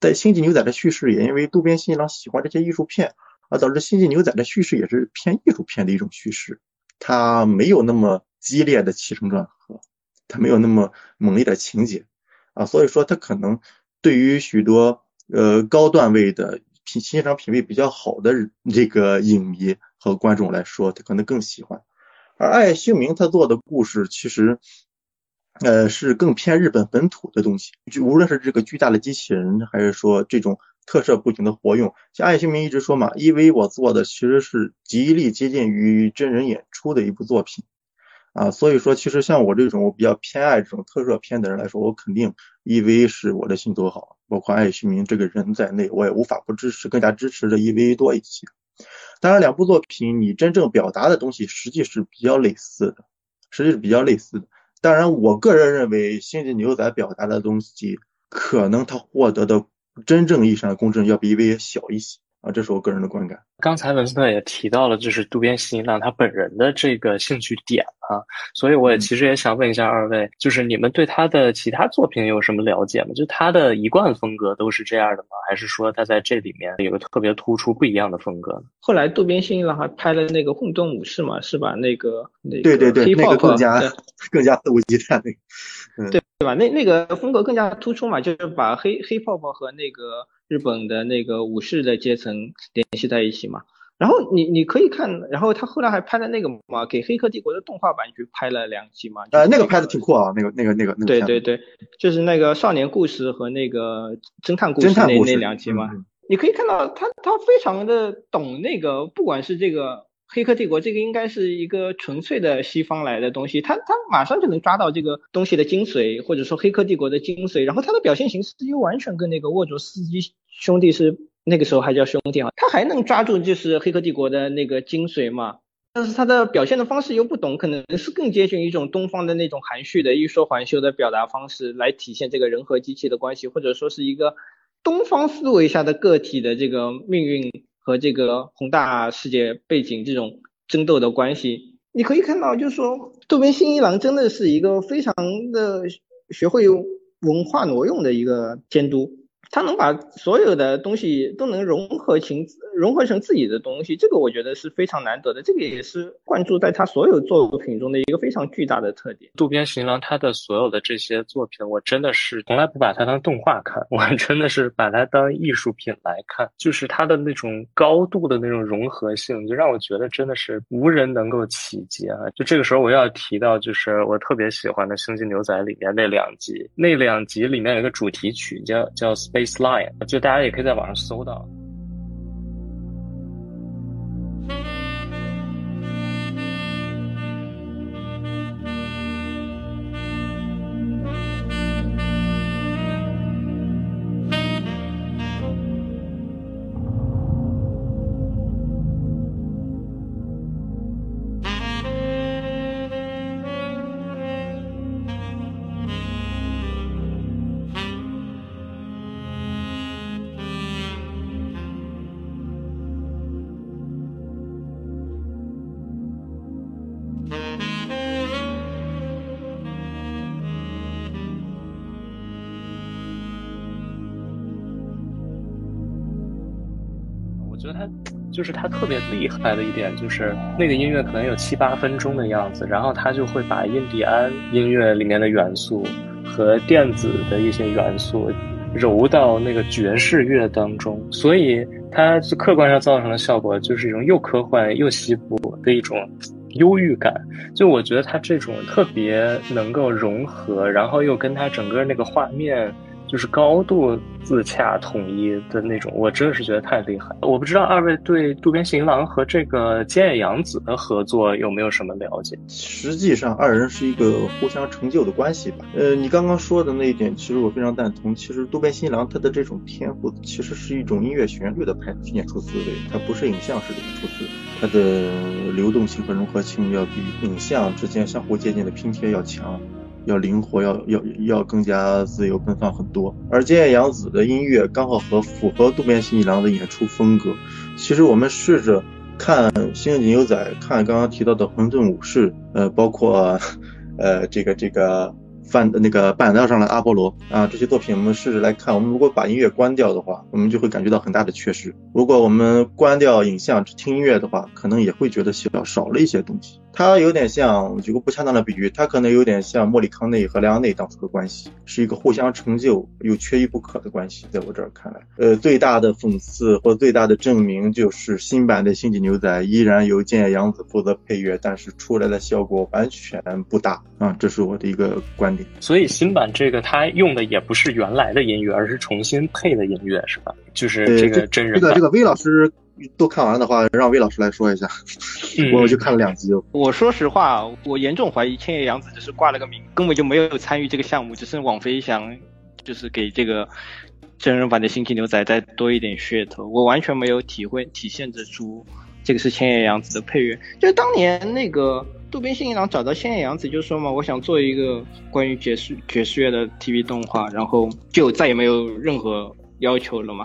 在星际牛仔的叙事也因为渡边新一郎喜欢这些艺术片。而，导致《星际牛仔》的叙事也是偏艺术片的一种叙事，它没有那么激烈的起承转合，它没有那么猛烈的情节啊，所以说它可能对于许多呃高段位的品欣赏品味比较好的这个影迷和观众来说，他可能更喜欢。而爱秀明他做的故事其实呃是更偏日本本土的东西，就无论是这个巨大的机器人，还是说这种。特摄不停的活用，像爱兴明一直说嘛，EV 我做的其实是极力接近于真人演出的一部作品啊，所以说其实像我这种我比较偏爱这种特摄片的人来说，我肯定 EV 是我的心头好，包括爱兴明这个人在内，我也无法不支持，更加支持的 EV 多一些。当然，两部作品你真正表达的东西实际是比较类似的，实际是比较类似的。当然，我个人认为《星际牛仔》表达的东西，可能他获得的。真正意义上的公正要比 EVA 小一些。啊，这是我个人的观感。刚才文森特也提到了，就是渡边信一郎他本人的这个兴趣点啊，所以我也其实也想问一下二位，就是你们对他的其他作品有什么了解吗？就他的一贯风格都是这样的吗？还是说他在这里面有个特别突出不一样的风格呢？后来渡边信一郎还拍了那个混沌武士嘛，是吧？那个那对对对，那个更加 更加肆无忌惮那个，对。对吧？那那个风格更加突出嘛，就是把黑黑泡泡和那个日本的那个武士的阶层联系在一起嘛。然后你你可以看，然后他后来还拍了那个嘛，给黑客帝国的动画版去拍了两集嘛。呃，那个拍的挺酷啊，那个那个那个那个。对对对，就是那个少年故事和那个侦探故事那那两集嘛。你可以看到他他非常的懂那个，不管是这个。黑客帝国这个应该是一个纯粹的西方来的东西，他他马上就能抓到这个东西的精髓，或者说黑客帝国的精髓，然后他的表现形式又完全跟那个沃卓斯基兄弟是那个时候还叫兄弟啊，他还能抓住就是黑客帝国的那个精髓嘛，但是他的表现的方式又不懂，可能是更接近一种东方的那种含蓄的欲说还休的表达方式来体现这个人和机器的关系，或者说是一个东方思维下的个体的这个命运。和这个宏大世界背景这种争斗的关系，你可以看到，就是说渡边信一郎真的是一个非常的学会文化挪用的一个监督。他能把所有的东西都能融合成融合成自己的东西，这个我觉得是非常难得的。这个也是灌注在他所有作品中的一个非常巨大的特点。渡边新郎他的所有的这些作品，我真的是从来不把它当动画看，我真的是把它当艺术品来看。就是他的那种高度的那种融合性，就让我觉得真的是无人能够企及啊！就这个时候我要提到，就是我特别喜欢的《星际牛仔》里面那两集，那两集里面有一个主题曲叫叫 Space。baseline，就大家也可以在网上搜到。就是他特别厉害的一点，就是那个音乐可能有七八分钟的样子，然后他就会把印第安音乐里面的元素和电子的一些元素揉到那个爵士乐当中，所以它客观上造成的效果就是一种又科幻又西部的一种。忧郁感，就我觉得他这种特别能够融合，然后又跟他整个那个画面。就是高度自洽统一的那种，我真的是觉得太厉害。我不知道二位对渡边信一郎和这个菅野洋子的合作有没有什么了解？实际上，二人是一个互相成就的关系吧。呃，你刚刚说的那一点，其实我非常赞同。其实渡边信一郎他的这种天赋，其实是一种音乐旋律的派演出思维，它不是影像式的演出思维，它的流动性和融合性要比影像之间相互接近的拼贴要强。要灵活，要要要更加自由奔放很多。而菅野洋子的音乐刚好和符合渡边信一郎的演出风格。其实我们试着看《星际牛仔》，看刚刚提到的《混沌武士》，呃，包括呃这个这个。翻那个板凳上的阿波罗啊，这些作品我们试着来看。我们如果把音乐关掉的话，我们就会感觉到很大的缺失。如果我们关掉影像只听音乐的话，可能也会觉得少少了一些东西。它有点像，举个不恰当的比喻，它可能有点像莫里康内和莱昂内当初的关系，是一个互相成就又缺一不可的关系。在我这儿看来，呃，最大的讽刺或最大的证明就是新版的《星际牛仔》依然由菅野洋子负责配乐，但是出来的效果完全不搭啊，这是我的一个观点。所以新版这个他用的也不是原来的音乐，而是重新配的音乐，是吧？就是这个真人。这个这个魏老师都看完的话，让魏老师来说一下。我就看了两集。我说实话，我严重怀疑千叶洋子只是挂了个名，根本就没有参与这个项目，只是网飞想就是给这个真人版的星际牛仔再多一点噱头。我完全没有体会体现得出这个是千叶洋子的配乐，就是当年那个。渡边信一郎找到千叶洋子就说嘛，我想做一个关于爵士爵士乐的 TV 动画，然后就再也没有任何要求了嘛。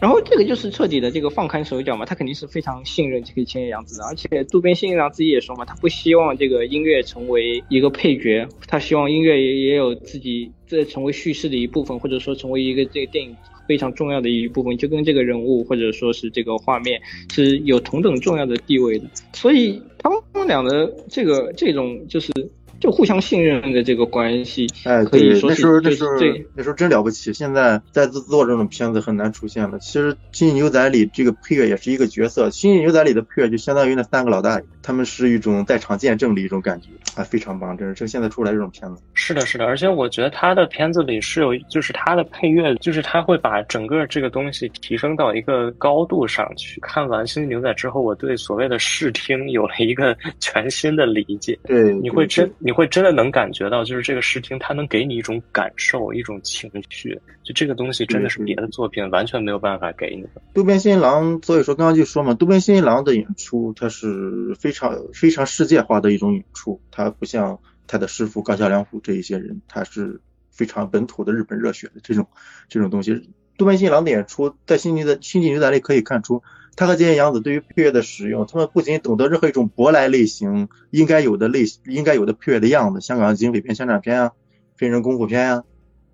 然后这个就是彻底的这个放开手脚嘛，他肯定是非常信任这个千叶洋子的。而且渡边信一郎自己也说嘛，他不希望这个音乐成为一个配角，他希望音乐也也有自己这成为叙事的一部分，或者说成为一个这个电影。非常重要的一部分，就跟这个人物或者说是这个画面是有同等重要的地位的，所以他们俩的这个这种就是。就互相信任的这个关系，哎，可以说那时候那时候那时候真了不起。现在再做这种片子很难出现了。其实《星际牛仔》里这个配乐也是一个角色，《星际牛仔》里的配乐就相当于那三个老大爷，他们是一种在场见证的一种感觉，啊，非常棒，真是这现在出来这种片子。是的，是的，而且我觉得他的片子里是有，就是他的配乐，就是他会把整个这个东西提升到一个高度上去。看完《星际牛仔》之后，我对所谓的视听有了一个 全新的理解。对，你会真。你会真的能感觉到，就是这个视听，它能给你一种感受，一种情绪。就这个东西，真的是别的作品完全没有办法给你的。渡边新一郎，所以说刚刚就说嘛，渡边新一郎的演出，它是非常非常世界化的一种演出，它不像他的师傅高桥良辅这一些人，他是非常本土的日本热血的这种这种东西。渡边新一郎的演出，在《星际的星际牛仔》里可以看出。他和菅野洋子对于配乐的使用，他们不仅懂得任何一种舶来类型应该有的类型应该有的配乐的样子，香港警匪片、枪战片啊，非人功夫片啊，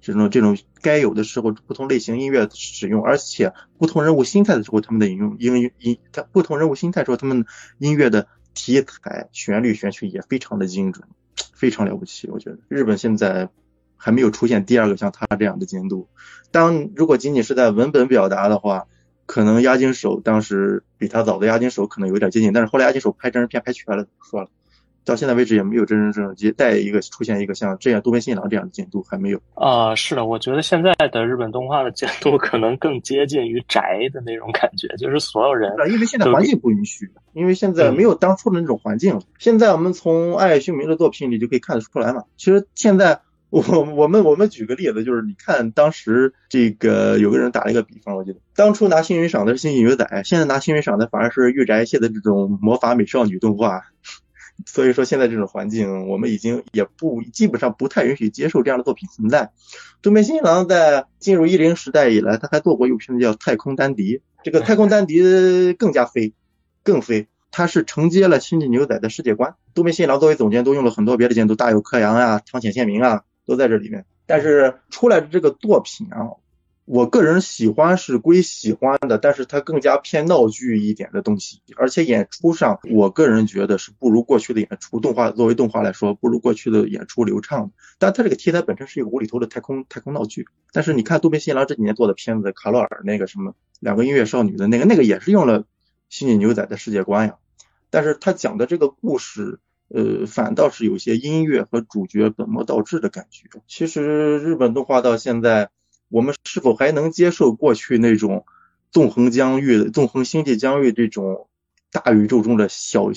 这种这种该有的时候不同类型音乐使用，而且不同人物心态的时候，他们的引用音音，他不同人物心态时候，他们音乐的题材、旋律、选曲也非常的精准，非常了不起。我觉得日本现在还没有出现第二个像他这样的监督。当如果仅仅是在文本表达的话。可能押金手当时比他早的押金手可能有点接近，但是后来押金手拍真人片拍全了，说了，到现在为止也没有真人正接带一个出现一个像这样多边信郎这样的监督还没有啊。是的，我觉得现在的日本动画的监督可能更接近于宅的那种感觉，就是所有人因为现在环境不允许，因为现在没有当初的那种环境了。现在我们从《爱秀明》的作品里就可以看得出来嘛。其实现在。我我们我们举个例子，就是你看当时这个有个人打了一个比方，我记得当初拿星云赏的是星际牛仔，现在拿星云赏的反而是御宅系的这种魔法美少女动画。所以说现在这种环境，我们已经也不基本上不太允许接受这样的作品存在。东边新郎在进入一零时代以来，他还做过一部片子叫《太空丹迪》，这个太空丹迪更加飞，更飞，他是承接了星际牛仔的世界观。东边新郎作为总监，都用了很多别的监督，大有克洋啊，汤浅宪明啊。都在这里面，但是出来的这个作品啊，我个人喜欢是归喜欢的，但是它更加偏闹剧一点的东西，而且演出上，我个人觉得是不如过去的演出动画作为动画来说，不如过去的演出流畅。但它这个题材本身是一个无厘头的太空太空闹剧，但是你看渡边信郎这几年做的片子，卡洛尔那个什么两个音乐少女的那个那个也是用了星际牛仔的世界观呀，但是他讲的这个故事，呃，反倒是有些音乐和主角本末倒置的感觉。其实日本动画到现在。我们是否还能接受过去那种纵横疆域、纵横星际疆域这种大宇宙中的小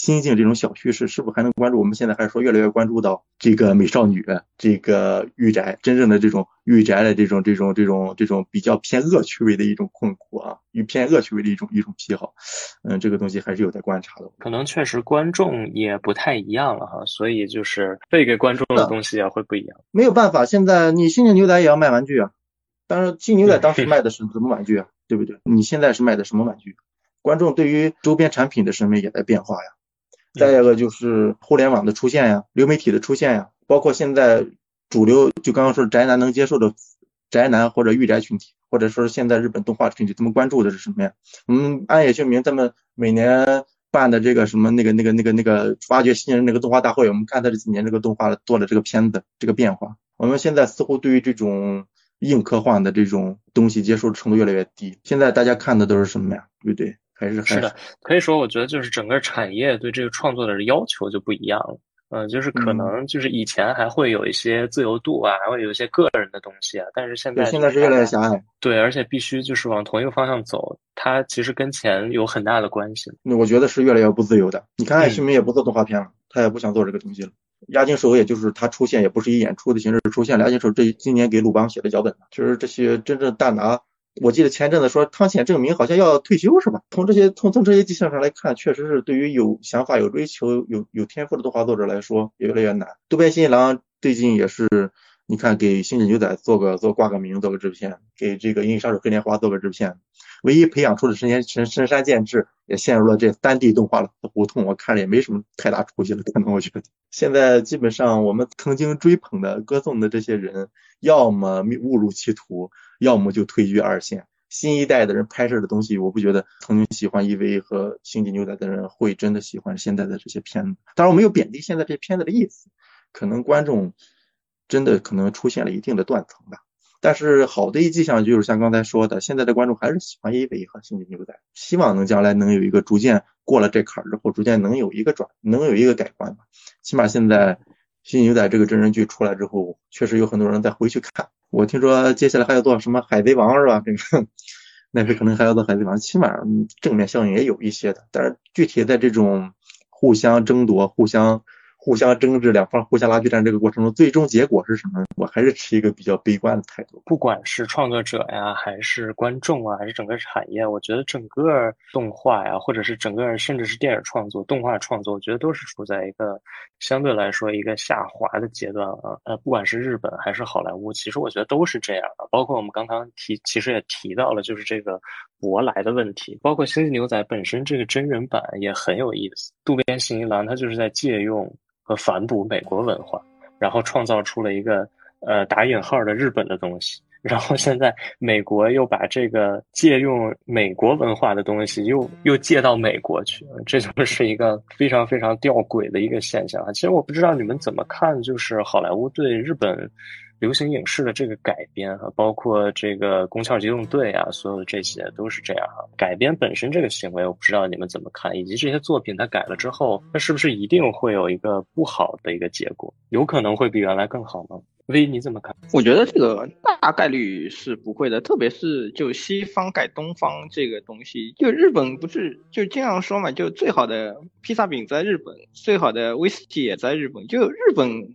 心境、这种小叙事？是否还能关注？我们现在还是说越来越关注到这个美少女、这个御宅，真正的这种御宅的这种、这种、这种、这种比较偏恶趣味的一种困苦啊，与偏恶趣味的一种一种癖好。嗯，这个东西还是有待观察的。可能确实观众也不太一样了哈，所以就是背给观众的东西也会不一样。没有办法，现在你星际牛仔也要卖玩具啊。当然金牛仔当时 卖的是什么玩具啊？对不对？你现在是卖的什么玩具？观众对于周边产品的审美也在变化呀。再一个就是互联网的出现呀，流媒体的出现呀，包括现在主流就刚刚说宅男能接受的宅男或者御宅群体，或者说现在日本动画群体，他们关注的是什么呀？我们安野秀明他们每年办的这个什么那个那个那个那个挖掘新人那个动画大会，我们看他这几年这个动画做的这个片子这个变化，我们现在似乎对于这种。硬科幻的这种东西接受程度越来越低，现在大家看的都是什么呀？对不对？还是是的，可以说，我觉得就是整个产业对这个创作的要求就不一样了。嗯，就是可能就是以前还会有一些自由度啊，还会有一些个人的东西啊，但是现在现在是越来越狭隘。对，而且必须就是往同一个方向走，它其实跟钱有很大的关系。那我觉得是越来越不自由的。你看艾希明也不做动画片了，他也不想做这个东西了。押金手也就是他出现，也不是以演出的形式出现。押金手这今年给鲁邦写的脚本就是这些真正大拿，我记得前阵子说汤浅证明好像要退休是吧？从这些从从这些迹象上来看，确实是对于有想法、有追求、有有天赋的动画作者来说，也越来越难。渡边信一郎最近也是，你看给星际牛仔做个做挂个名，做个制片，给这个银翼杀手黑莲花做个制片。唯一培养出的神仙神神山健治也陷入了这三 D 动画的胡同，我看着也没什么太大出息了。可能我觉得现在基本上我们曾经追捧的、歌颂的这些人，要么误入歧途，要么就退居二线。新一代的人拍摄的东西，我不觉得曾经喜欢 EV 和星际牛仔的人会真的喜欢现在的这些片子。当然，我没有贬低现在这些片子的意思，可能观众真的可能出现了一定的断层吧。但是好的一迹象就是像刚才说的，现在的观众还是喜欢 EV 和星际牛仔，希望能将来能有一个逐渐过了这坎儿之后，逐渐能有一个转，能有一个改观吧。起码现在星际牛仔这个真人剧出来之后，确实有很多人在回去看。我听说接下来还要做什么海贼王是吧？这个 那是可能还要做海贼王，起码正面效应也有一些的。但是具体在这种互相争夺、互相。互相争执，两方互相拉锯战这个过程中，最终结果是什么？我还是持一个比较悲观的态度。不管是创作者呀，还是观众啊，还是整个产业，我觉得整个动画呀，或者是整个甚至是电影创作、动画创作，我觉得都是处在一个相对来说一个下滑的阶段啊。呃，不管是日本还是好莱坞，其实我觉得都是这样的。包括我们刚刚提，其实也提到了，就是这个舶来的问题。包括《星际牛仔》本身这个真人版也很有意思，渡边信一郎他就是在借用。和反哺美国文化，然后创造出了一个呃打引号的日本的东西，然后现在美国又把这个借用美国文化的东西又又借到美国去，这就是一个非常非常吊诡的一个现象啊！其实我不知道你们怎么看，就是好莱坞对日本。流行影视的这个改编哈，包括这个《宫壳机动队》啊，所有的这些都是这样哈。改编本身这个行为，我不知道你们怎么看，以及这些作品它改了之后，它是不是一定会有一个不好的一个结果？有可能会比原来更好吗？V 你怎么看？我觉得这个大概率是不会的，特别是就西方改东方这个东西，就日本不是就经常说嘛，就最好的披萨饼在日本，最好的威士忌也在日本，就日本。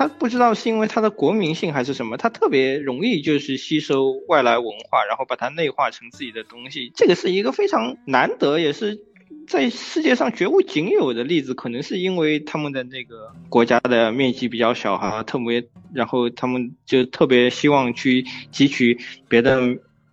他不知道是因为他的国民性还是什么，他特别容易就是吸收外来文化，然后把它内化成自己的东西。这个是一个非常难得，也是在世界上绝无仅有的例子。可能是因为他们的那个国家的面积比较小哈，特别然后他们就特别希望去汲取别的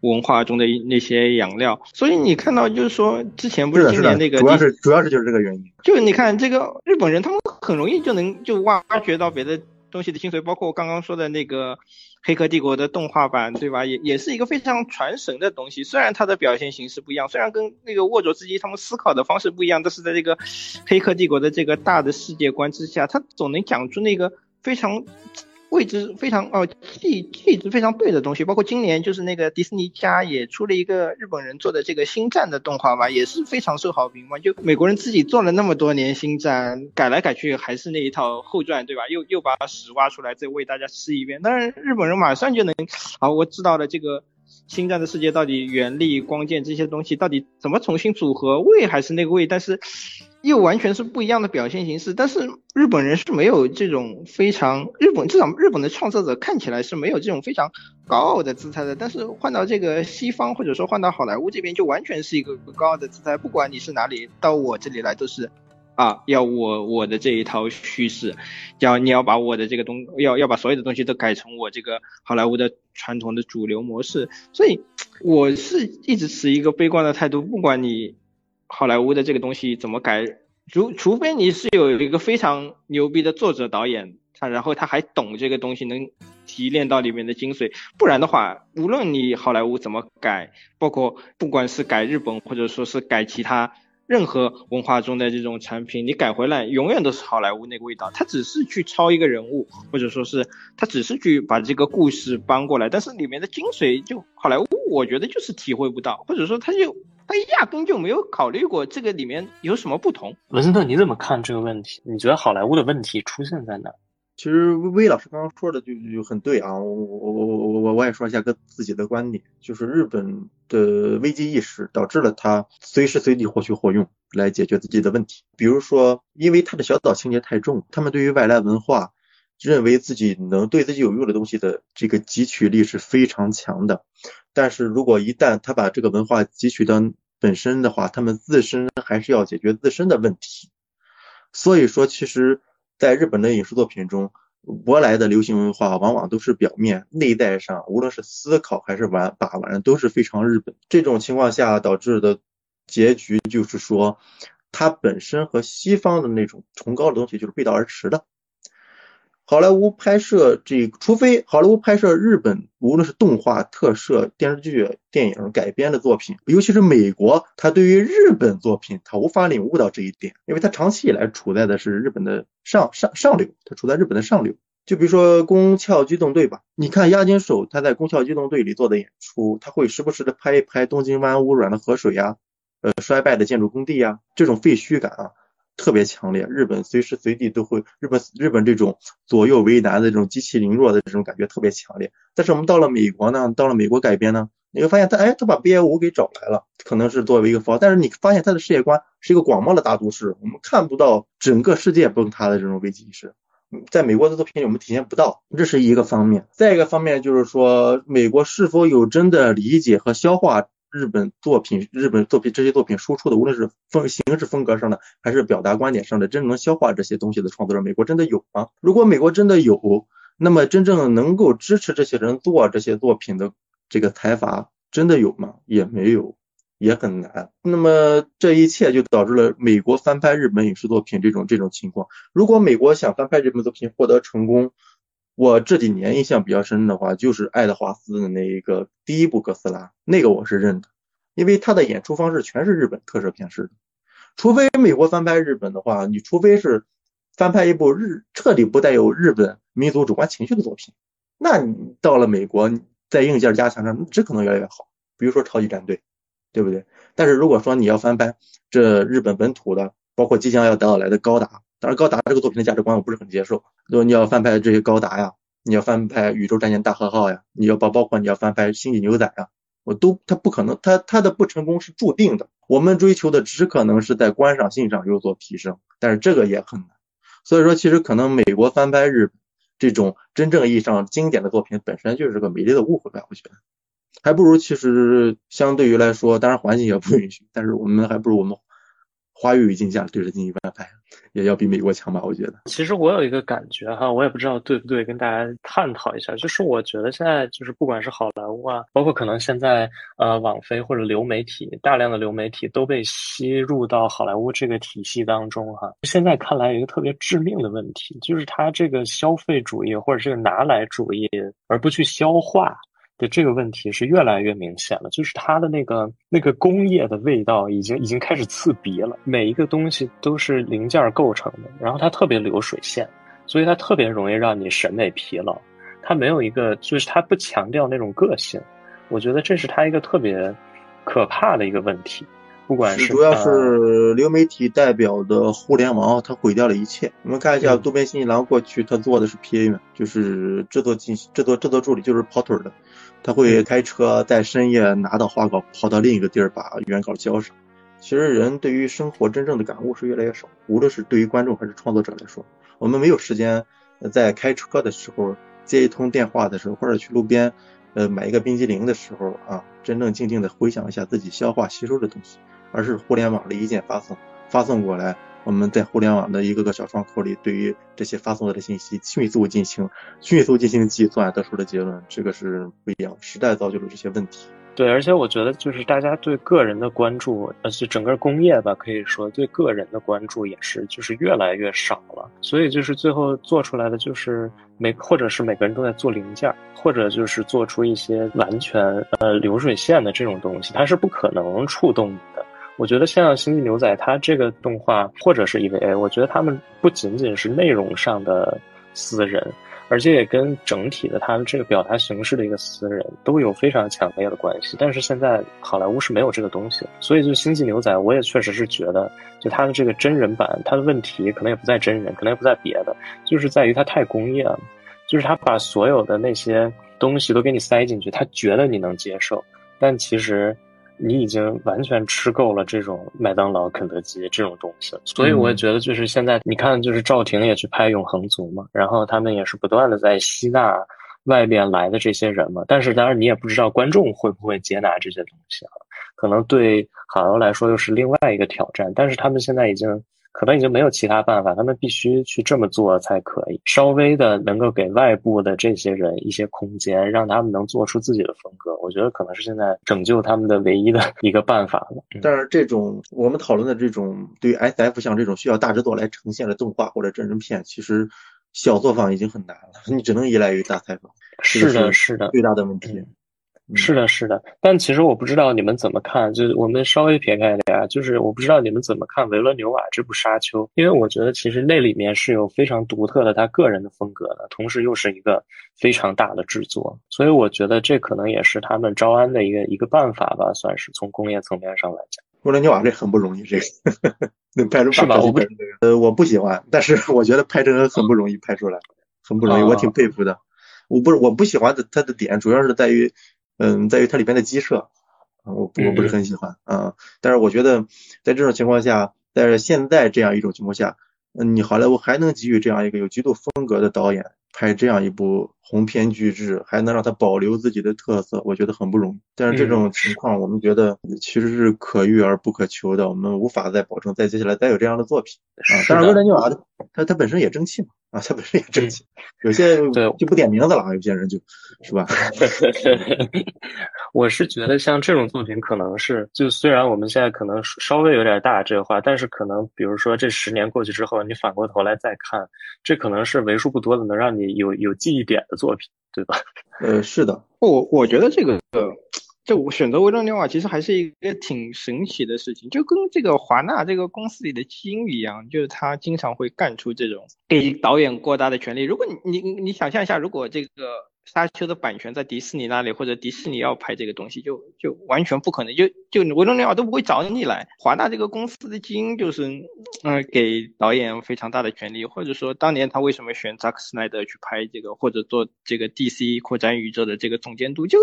文化中的那些养料。所以你看到就是说之前不是今年那个主要是主要是就是这个原因。就你看这个日本人，他们很容易就能就挖掘到别的。东西的精髓，包括我刚刚说的那个《黑客帝国》的动画版，对吧？也也是一个非常传神的东西。虽然它的表现形式不一样，虽然跟那个沃卓斯基他们思考的方式不一样，但是在这个《黑客帝国》的这个大的世界观之下，它总能讲出那个非常。位置非常哦，气气质非常对的东西，包括今年就是那个迪士尼家也出了一个日本人做的这个星战的动画嘛，也是非常受好评嘛。就美国人自己做了那么多年星战，改来改去还是那一套后传，对吧？又又把屎挖出来再为大家吃一遍，当然日本人马上就能，好，我知道了这个星战的世界到底原力、光剑这些东西到底怎么重新组合，位还是那个位，但是。又完全是不一样的表现形式，但是日本人是没有这种非常日本至少日本的创作者看起来是没有这种非常高傲的姿态的，但是换到这个西方或者说换到好莱坞这边就完全是一个高傲的姿态，不管你是哪里到我这里来都是啊要我我的这一套叙事，要你要把我的这个东要要把所有的东西都改成我这个好莱坞的传统的主流模式，所以我是一直持一个悲观的态度，不管你。好莱坞的这个东西怎么改？除除非你是有一个非常牛逼的作者导演，他然后他还懂这个东西，能提炼到里面的精髓，不然的话，无论你好莱坞怎么改，包括不管是改日本或者说是改其他任何文化中的这种产品，你改回来永远都是好莱坞那个味道。他只是去抄一个人物，或者说是他只是去把这个故事搬过来，但是里面的精髓就好莱坞，我觉得就是体会不到，或者说他就。他压根就没有考虑过这个里面有什么不同。文森特，你怎么看这个问题？你觉得好莱坞的问题出现在哪？其实魏老师刚刚说的就就很对啊，我我我我我也说一下个自己的观点，就是日本的危机意识导致了他随时随地或取或用来解决自己的问题。比如说，因为他的小岛情节太重，他们对于外来文化认为自己能对自己有用的东西的这个汲取力是非常强的。但是如果一旦他把这个文化汲取到本身的话，他们自身还是要解决自身的问题。所以说，其实在日本的影视作品中，舶来的流行文化往往都是表面，内在上无论是思考还是玩把玩都是非常日本。这种情况下导致的结局就是说，它本身和西方的那种崇高的东西就是背道而驰的。好莱坞拍摄这，除非好莱坞拍摄日本，无论是动画、特摄、电视剧、电影改编的作品，尤其是美国，他对于日本作品，他无法领悟到这一点，因为他长期以来处在的是日本的上上上流，他处在日本的上流。就比如说《宫壳机动队》吧，你看押金手他在《宫壳机动队》里做的演出，他会时不时的拍一拍东京湾污染的河水呀，呃，衰败的建筑工地呀，这种废墟感啊。特别强烈，日本随时随地都会，日本日本这种左右为难的这种极其凌弱的这种感觉特别强烈。但是我们到了美国呢，到了美国改编呢，你会发现他，哎，他把 B I 五给找来了，可能是作为一个符号，但是你发现他的世界观是一个广袤的大都市，我们看不到整个世界崩塌的这种危机意识，在美国的作品里我们体现不到，这是一个方面。再一个方面就是说，美国是否有真的理解和消化？日本作品，日本作品这些作品输出的，无论是风形式风格上的，还是表达观点上的，真正能消化这些东西的创作者，美国真的有吗？如果美国真的有，那么真正能够支持这些人做这些作品的这个财阀，真的有吗？也没有，也很难。那么这一切就导致了美国翻拍日本影视作品这种这种情况。如果美国想翻拍日本作品获得成功，我这几年印象比较深的话，就是爱德华斯的那一个第一部哥斯拉，那个我是认的，因为他的演出方式全是日本特摄片式的。除非美国翻拍日本的话，你除非是翻拍一部日彻底不带有日本民族主观情绪的作品，那你到了美国，在硬件加强上，只可能越来越好。比如说超级战队，对不对？但是如果说你要翻拍这日本本土的，包括即将要到来的高达。当然，高达这个作品的价值观我不是很接受。如果你要翻拍这些高达呀，你要翻拍宇宙战舰大和号呀，你要包包括你要翻拍星际牛仔呀，我都它不可能，它它的不成功是注定的。我们追求的只可能是在观赏性上有所提升，但是这个也很难。所以说，其实可能美国翻拍日这种真正意义上经典的作品本身就是个美丽的误会吧，我觉得，还不如其实相对于来说，当然环境也不允许，但是我们还不如我们。华语语境下对着进行翻拍，也要比美国强吧？我觉得。其实我有一个感觉哈，我也不知道对不对，跟大家探讨一下。就是我觉得现在就是不管是好莱坞啊，包括可能现在呃网飞或者流媒体，大量的流媒体都被吸入到好莱坞这个体系当中哈。现在看来有一个特别致命的问题，就是它这个消费主义或者这个拿来主义，而不去消化。的这个问题是越来越明显了，就是它的那个那个工业的味道已经已经开始刺鼻了。每一个东西都是零件构成的，然后它特别流水线，所以它特别容易让你审美疲劳。它没有一个，就是它不强调那种个性。我觉得这是它一个特别可怕的一个问题。不管是主要是流媒体代表的互联网，它毁掉了一切。我们看一下渡边信一郎过去他做的是 PA 嘛，就是制作进制作制作助理，就是跑腿的。他会开车在深夜拿到画稿，跑到另一个地儿把原稿交上。其实人对于生活真正的感悟是越来越少，无论是对于观众还是创作者来说，我们没有时间在开车的时候接一通电话的时候，或者去路边呃买一个冰激凌的时候啊，真正静静的回想一下自己消化吸收的东西。而是互联网的一键发送，发送过来，我们在互联网的一个个小窗口里，对于这些发送来的信息迅速进行迅速进行计算，得出的结论，这个是不一样。时代造就了这些问题。对，而且我觉得就是大家对个人的关注，而且整个工业吧，可以说对个人的关注也是就是越来越少了。所以就是最后做出来的就是每或者是每个人都在做零件，或者就是做出一些完全呃流水线的这种东西，它是不可能触动你的。我觉得像《星际牛仔》它这个动画，或者是 EVA，我觉得他们不仅仅是内容上的私人，而且也跟整体的它的这个表达形式的一个私人都有非常强烈的关系。但是现在好莱坞是没有这个东西，所以就《星际牛仔》，我也确实是觉得，就它的这个真人版，它的问题可能也不在真人，可能也不在别的，就是在于它太工业了，就是它把所有的那些东西都给你塞进去，他觉得你能接受，但其实。你已经完全吃够了这种麦当劳、肯德基这种东西了，所以我也觉得，就是现在你看，就是赵婷也去拍《永恒族》嘛，然后他们也是不断的在吸纳外边来的这些人嘛。但是当然，你也不知道观众会不会接纳这些东西啊，可能对好莱坞来说又是另外一个挑战。但是他们现在已经。可能已经没有其他办法，他们必须去这么做才可以，稍微的能够给外部的这些人一些空间，让他们能做出自己的风格。我觉得可能是现在拯救他们的唯一的一个办法了。但是这种我们讨论的这种对于 S F 像这种需要大制作来呈现的动画或者真人片，其实小作坊已经很难了，你只能依赖于大采访。是的，是的，最大的问题。是的，是的，但其实我不知道你们怎么看，就是我们稍微撇开点啊，就是我不知道你们怎么看维伦纽瓦这部《沙丘》，因为我觉得其实那里面是有非常独特的他个人的风格的，同时又是一个非常大的制作，所以我觉得这可能也是他们招安的一个一个办法吧，算是从工业层面上来讲。维伦纽瓦这很不容易，这个能拍出是吧？我不呃我不喜欢，但是 我觉得拍成很不容易拍出来，很不容易，我挺佩服的。我不是我不喜欢的他的点，主要是在于。嗯，在于它里边的鸡舍，我我不是很喜欢啊。但是我觉得，在这种情况下，在现在这样一种情况下，嗯，你好莱坞还能给予这样一个有极度风格的导演拍这样一部鸿篇巨制，还能让他保留自己的特色，我觉得很不容易。但是这种情况，我们觉得其实是可遇而不可求的，我们无法再保证再接下来再有这样的作品啊。当然，维伦纽瓦他他本身也争气嘛。啊，他本身也争气，有些对就不点名字了，有些人就是吧。我是觉得像这种作品，可能是就虽然我们现在可能稍微有点大这个话，但是可能比如说这十年过去之后，你反过头来再看，这可能是为数不多的能让你有有记忆点的作品，对吧？呃，是的，我我觉得这个。这我选择维伦纽瓦其实还是一个挺神奇的事情，就跟这个华纳这个公司里的基因一样，就是他经常会干出这种给导演过大的权利。如果你你你想象一下，如果这个。沙丘的版权在迪士尼那里，或者迪士尼要拍这个东西，就就完全不可能，就就维多利亚都不会找你来。华纳这个公司的基因就是，嗯，给导演非常大的权利，或者说当年他为什么选扎克施奈德去拍这个，或者做这个 DC 扩展宇宙的这个总监督，就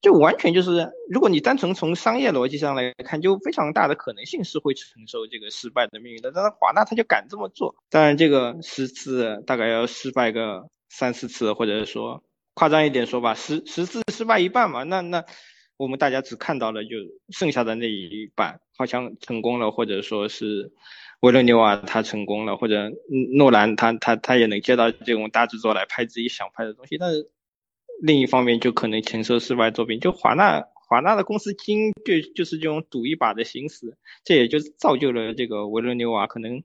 就完全就是，如果你单纯从商业逻辑上来看，就非常大的可能性是会承受这个失败的命运的。但是华纳他就敢这么做，当然这个十次大概要失败个三四次，或者说。夸张一点说吧，十十次失败一半嘛，那那我们大家只看到了就剩下的那一半好像成功了，或者说是维伦纽瓦他成功了，或者诺兰他他他也能接到这种大制作来拍自己想拍的东西，但是另一方面就可能承受失败作品，就华纳华纳的公司经就就是这种赌一把的心思，这也就造就了这个维伦纽瓦可能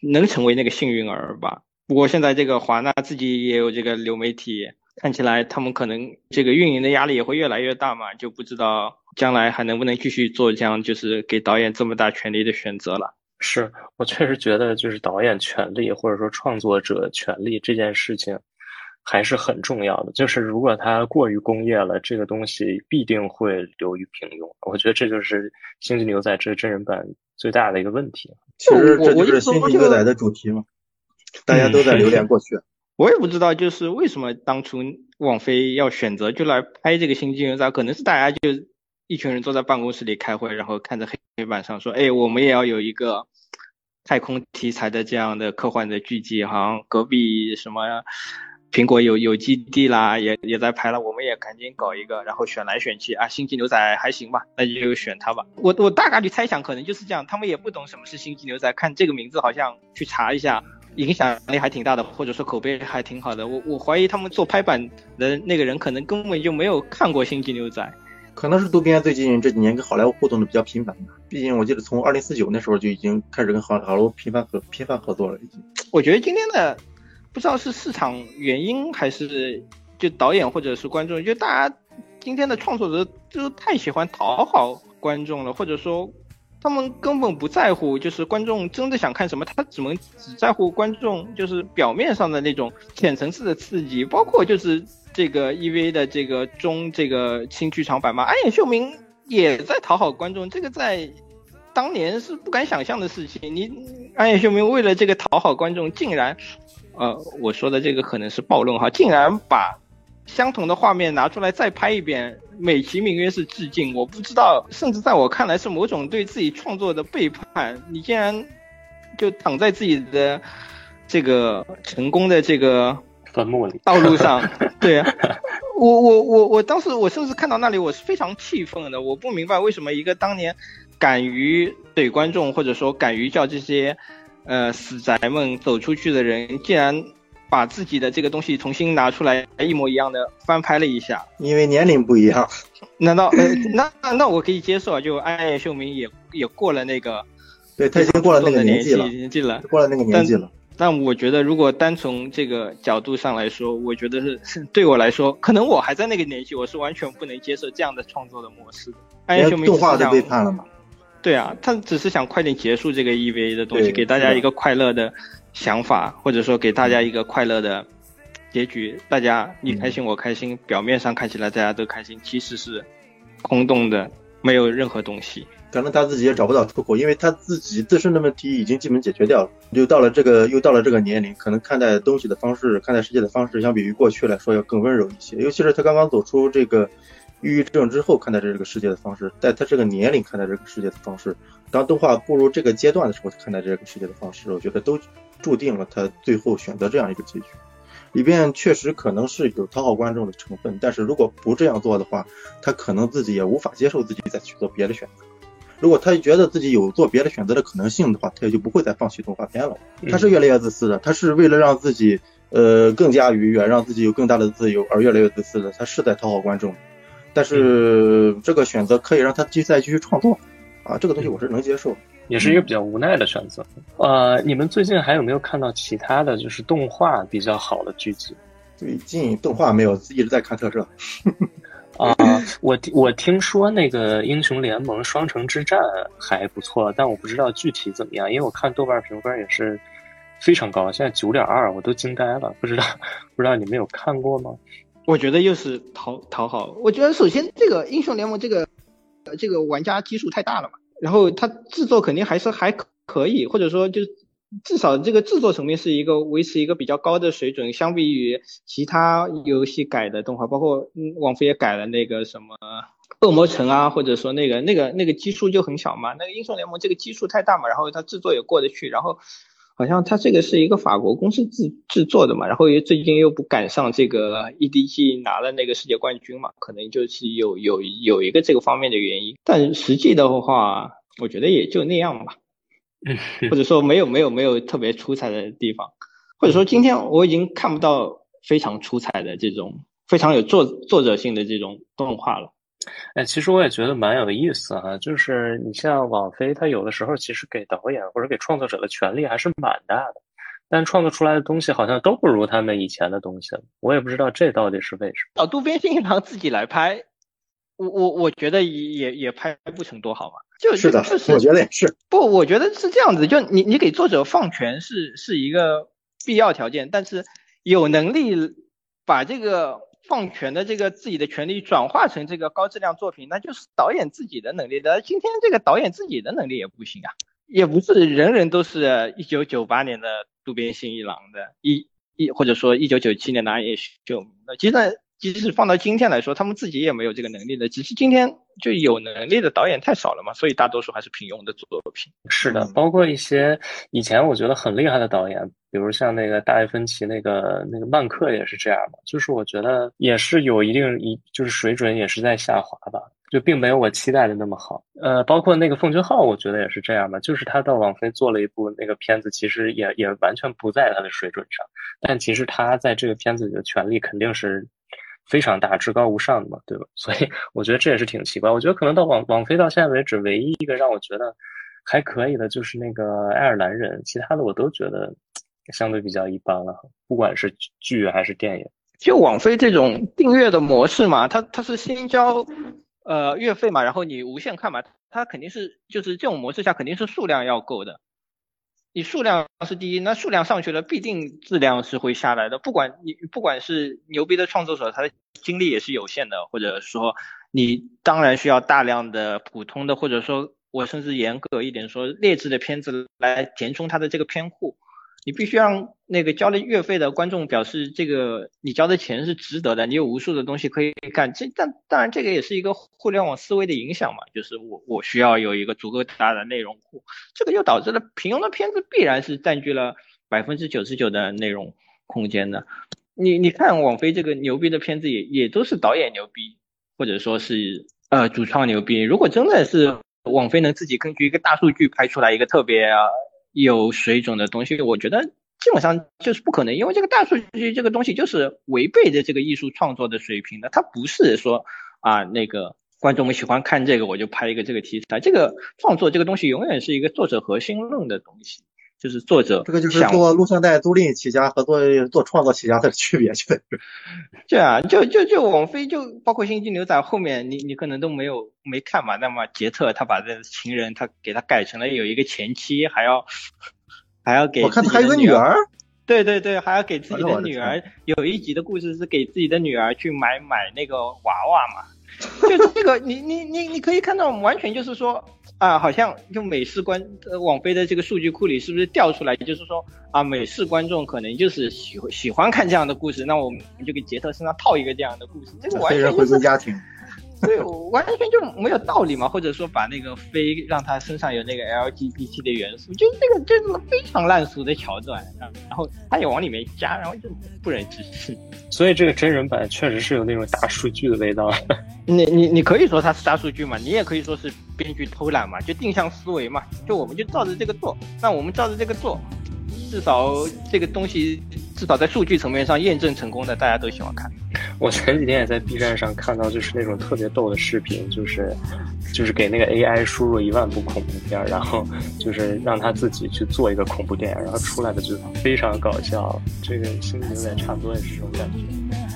能成为那个幸运儿吧。不过现在这个华纳自己也有这个流媒体。看起来他们可能这个运营的压力也会越来越大嘛，就不知道将来还能不能继续做这样，就是给导演这么大权力的选择了。是我确实觉得，就是导演权利或者说创作者权利这件事情还是很重要的。就是如果它过于工业了，这个东西必定会流于平庸。我觉得这就是《星际牛仔》这真人版最大的一个问题。其实这就是《星际牛仔》的主题嘛，大家都在留恋过去。我也不知道，就是为什么当初网飞要选择就来拍这个《星际牛仔》，可能是大家就一群人坐在办公室里开会，然后看着黑板上说：“哎，我们也要有一个太空题材的这样的科幻的剧集，好像隔壁什么苹果有有基地啦，也也在拍了，我们也赶紧搞一个。”然后选来选去啊，《星际牛仔》还行吧，那就选它吧。我我大概率猜想，可能就是这样，他们也不懂什么是《星际牛仔》，看这个名字好像去查一下。影响力还挺大的，或者说口碑还挺好的。我我怀疑他们做拍板的那个人可能根本就没有看过《星际牛仔》，可能是渡边最近这几年跟好莱坞互动的比较频繁吧。毕竟我记得从二零四九那时候就已经开始跟好好莱坞频繁合频繁合作了。已经，我觉得今天的不知道是市场原因还是就导演或者是观众，就大家今天的创作者就太喜欢讨好观众了，或者说。他们根本不在乎，就是观众真的想看什么，他只能只在乎观众就是表面上的那种浅层次的刺激，包括就是这个 EV 的这个中这个新剧场版嘛，安野秀明也在讨好观众，这个在当年是不敢想象的事情。你安野秀明为了这个讨好观众，竟然，呃，我说的这个可能是暴论哈，竟然把相同的画面拿出来再拍一遍。美其名曰是致敬，我不知道，甚至在我看来是某种对自己创作的背叛。你竟然就躺在自己的这个成功的这个坟墓里道路上，对啊，我我我我当时我甚至看到那里我是非常气愤的，我不明白为什么一个当年敢于怼观众或者说敢于叫这些呃死宅们走出去的人，竟然。把自己的这个东西重新拿出来，一模一样的翻拍了一下，因为年龄不一样。难道呃，那那我可以接受啊？就安野秀明也也过了那个，对他已经过了那个年纪了，年纪了，过了那个年纪了。但我觉得，如果单从这个角度上来说，我觉得是是对我来说，可能我还在那个年纪，我是完全不能接受这样的创作的模式的。安野秀明动画都背叛了嘛？对啊，他只是想快点结束这个 EVA 的东西，给大家一个快乐的。想法，或者说给大家一个快乐的结局，大家你开心我开心，表面上看起来大家都开心，其实是空洞的，没有任何东西。可能他自己也找不到出口，因为他自己自身的问题已经基本解决掉了，又到了这个又到了这个年龄，可能看待东西的方式，看待世界的方式，相比于过去来说要更温柔一些。尤其是他刚刚走出这个抑郁症之后，看待这个世界的方式，在他这个年龄看待这个世界的方式，当动画步入这个阶段的时候看待这个世界的方式，我觉得都。注定了他最后选择这样一个结局，里边确实可能是有讨好观众的成分，但是如果不这样做的话，他可能自己也无法接受自己再去做别的选择。如果他觉得自己有做别的选择的可能性的话，他也就不会再放弃动画片了。他是越来越自私的，他是为了让自己呃更加愉悦，让自己有更大的自由而越来越自私的。他是在讨好观众，但是这个选择可以让他继再继续创作啊，这个东西我是能接受。也是一个比较无奈的选择。呃，你们最近还有没有看到其他的就是动画比较好的剧集？最近动画没有，一直在看特摄。啊，我我听说那个英雄联盟双城之战还不错，但我不知道具体怎么样，因为我看豆瓣评分也是非常高，现在九点二，我都惊呆了。不知道不知道你们有看过吗？我觉得又是讨讨好。我觉得首先这个英雄联盟这个呃这个玩家基数太大了嘛。然后它制作肯定还是还可以，或者说就至少这个制作层面是一个维持一个比较高的水准，相比于其他游戏改的动画，包括嗯网飞也改了那个什么恶魔城啊，或者说那个那个那个基数就很小嘛，那个英雄联盟这个基数太大嘛，然后它制作也过得去，然后好像它这个是一个法国公司制制作的嘛，然后又最近又不赶上这个 EDG 拿了那个世界冠军嘛，可能就是有有有一个这个方面的原因。但实际的话，我觉得也就那样吧，或者说没有没有没有特别出彩的地方，或者说今天我已经看不到非常出彩的这种非常有作作者性的这种动画了。哎，其实我也觉得蛮有意思哈，就是你像网飞，它有的时候其实给导演或者给创作者的权利还是蛮大的，但创作出来的东西好像都不如他们以前的东西了。我也不知道这到底是为什么。找渡边信一郎自己来拍，我我我觉得也也拍不成多好嘛。就是的，我觉得也是。不，我觉得是这样子，就你你给作者放权是是一个必要条件，但是有能力把这个。放权的这个自己的权利转化成这个高质量作品，那就是导演自己的能力的。今天这个导演自己的能力也不行啊，也不是人人都是一九九八年的渡边信一郎的，一一或者说一九九七年的安野秀明的。其实即使放到今天来说，他们自己也没有这个能力的。只是今天就有能力的导演太少了嘛，所以大多数还是平庸的作品。是的，包括一些以前我觉得很厉害的导演。比如像那个大卫芬奇，那个那个曼克也是这样嘛，就是我觉得也是有一定一就是水准也是在下滑吧，就并没有我期待的那么好。呃，包括那个奉俊昊，我觉得也是这样吧，就是他到网飞做了一部那个片子，其实也也完全不在他的水准上，但其实他在这个片子里的权利肯定是非常大、至高无上的嘛，对吧？所以我觉得这也是挺奇怪。我觉得可能到网网飞到现在为止，唯一一个让我觉得还可以的就是那个爱尔兰人，其他的我都觉得。相对比较一般了，不管是剧还是电影，就网飞这种订阅的模式嘛，它它是先交呃月费嘛，然后你无限看嘛，它肯定是就是这种模式下肯定是数量要够的，你数量是第一，那数量上去了，必定质量是会下来的。不管你不管是牛逼的创作者，他的精力也是有限的，或者说你当然需要大量的普通的，或者说我甚至严格一点说劣质的片子来填充他的这个片库。你必须让那个交了月费的观众表示，这个你交的钱是值得的，你有无数的东西可以干。这但当然，这个也是一个互联网思维的影响嘛，就是我我需要有一个足够大的内容库，这个就导致了平庸的片子必然是占据了百分之九十九的内容空间的。你你看网飞这个牛逼的片子也也都是导演牛逼，或者说是呃主创牛逼。如果真的是网飞能自己根据一个大数据拍出来一个特别。有水准的东西，我觉得基本上就是不可能，因为这个大数据这个东西就是违背着这个艺术创作的水平的。它不是说啊，那个观众们喜欢看这个，我就拍一个这个题材。这个创作这个东西永远是一个作者核心论的东西，就是作者这个就是做录像带租赁起家和做做创作起家的区别，就对啊，就就就王菲就包括《星际牛仔》后面，你你可能都没有。没看嘛？那么杰特他把这情人他给他改成了有一个前妻，还要还要给我看他还有个女儿，对对对，还要给自己的女儿。有一集的故事是给自己的女儿去买买那个娃娃嘛？就是这个，你你你你可以看到，完全就是说啊，好像就美式观网飞的这个数据库里是不是调出来，就是说啊，美式观众可能就是喜喜欢看这样的故事，那我们就给杰特身上套一个这样的故事，这个完全回归家庭。对，完全就没有道理嘛，或者说把那个飞让他身上有那个 LGBT 的元素，就是这个就是非常烂俗的桥段，然后他也往里面加，然后就不忍直视。所以这个真人版确实是有那种大数据的味道。你你你可以说它是大数据嘛，你也可以说是编剧偷懒嘛，就定向思维嘛，就我们就照着这个做，那我们照着这个做。至少这个东西，至少在数据层面上验证成功的，大家都喜欢看。我前几天也在 B 站上看到，就是那种特别逗的视频，就是就是给那个 AI 输入一万部恐怖片，然后就是让他自己去做一个恐怖电影，然后出来的就非常搞笑。这个心里有点差不多也是这种感觉。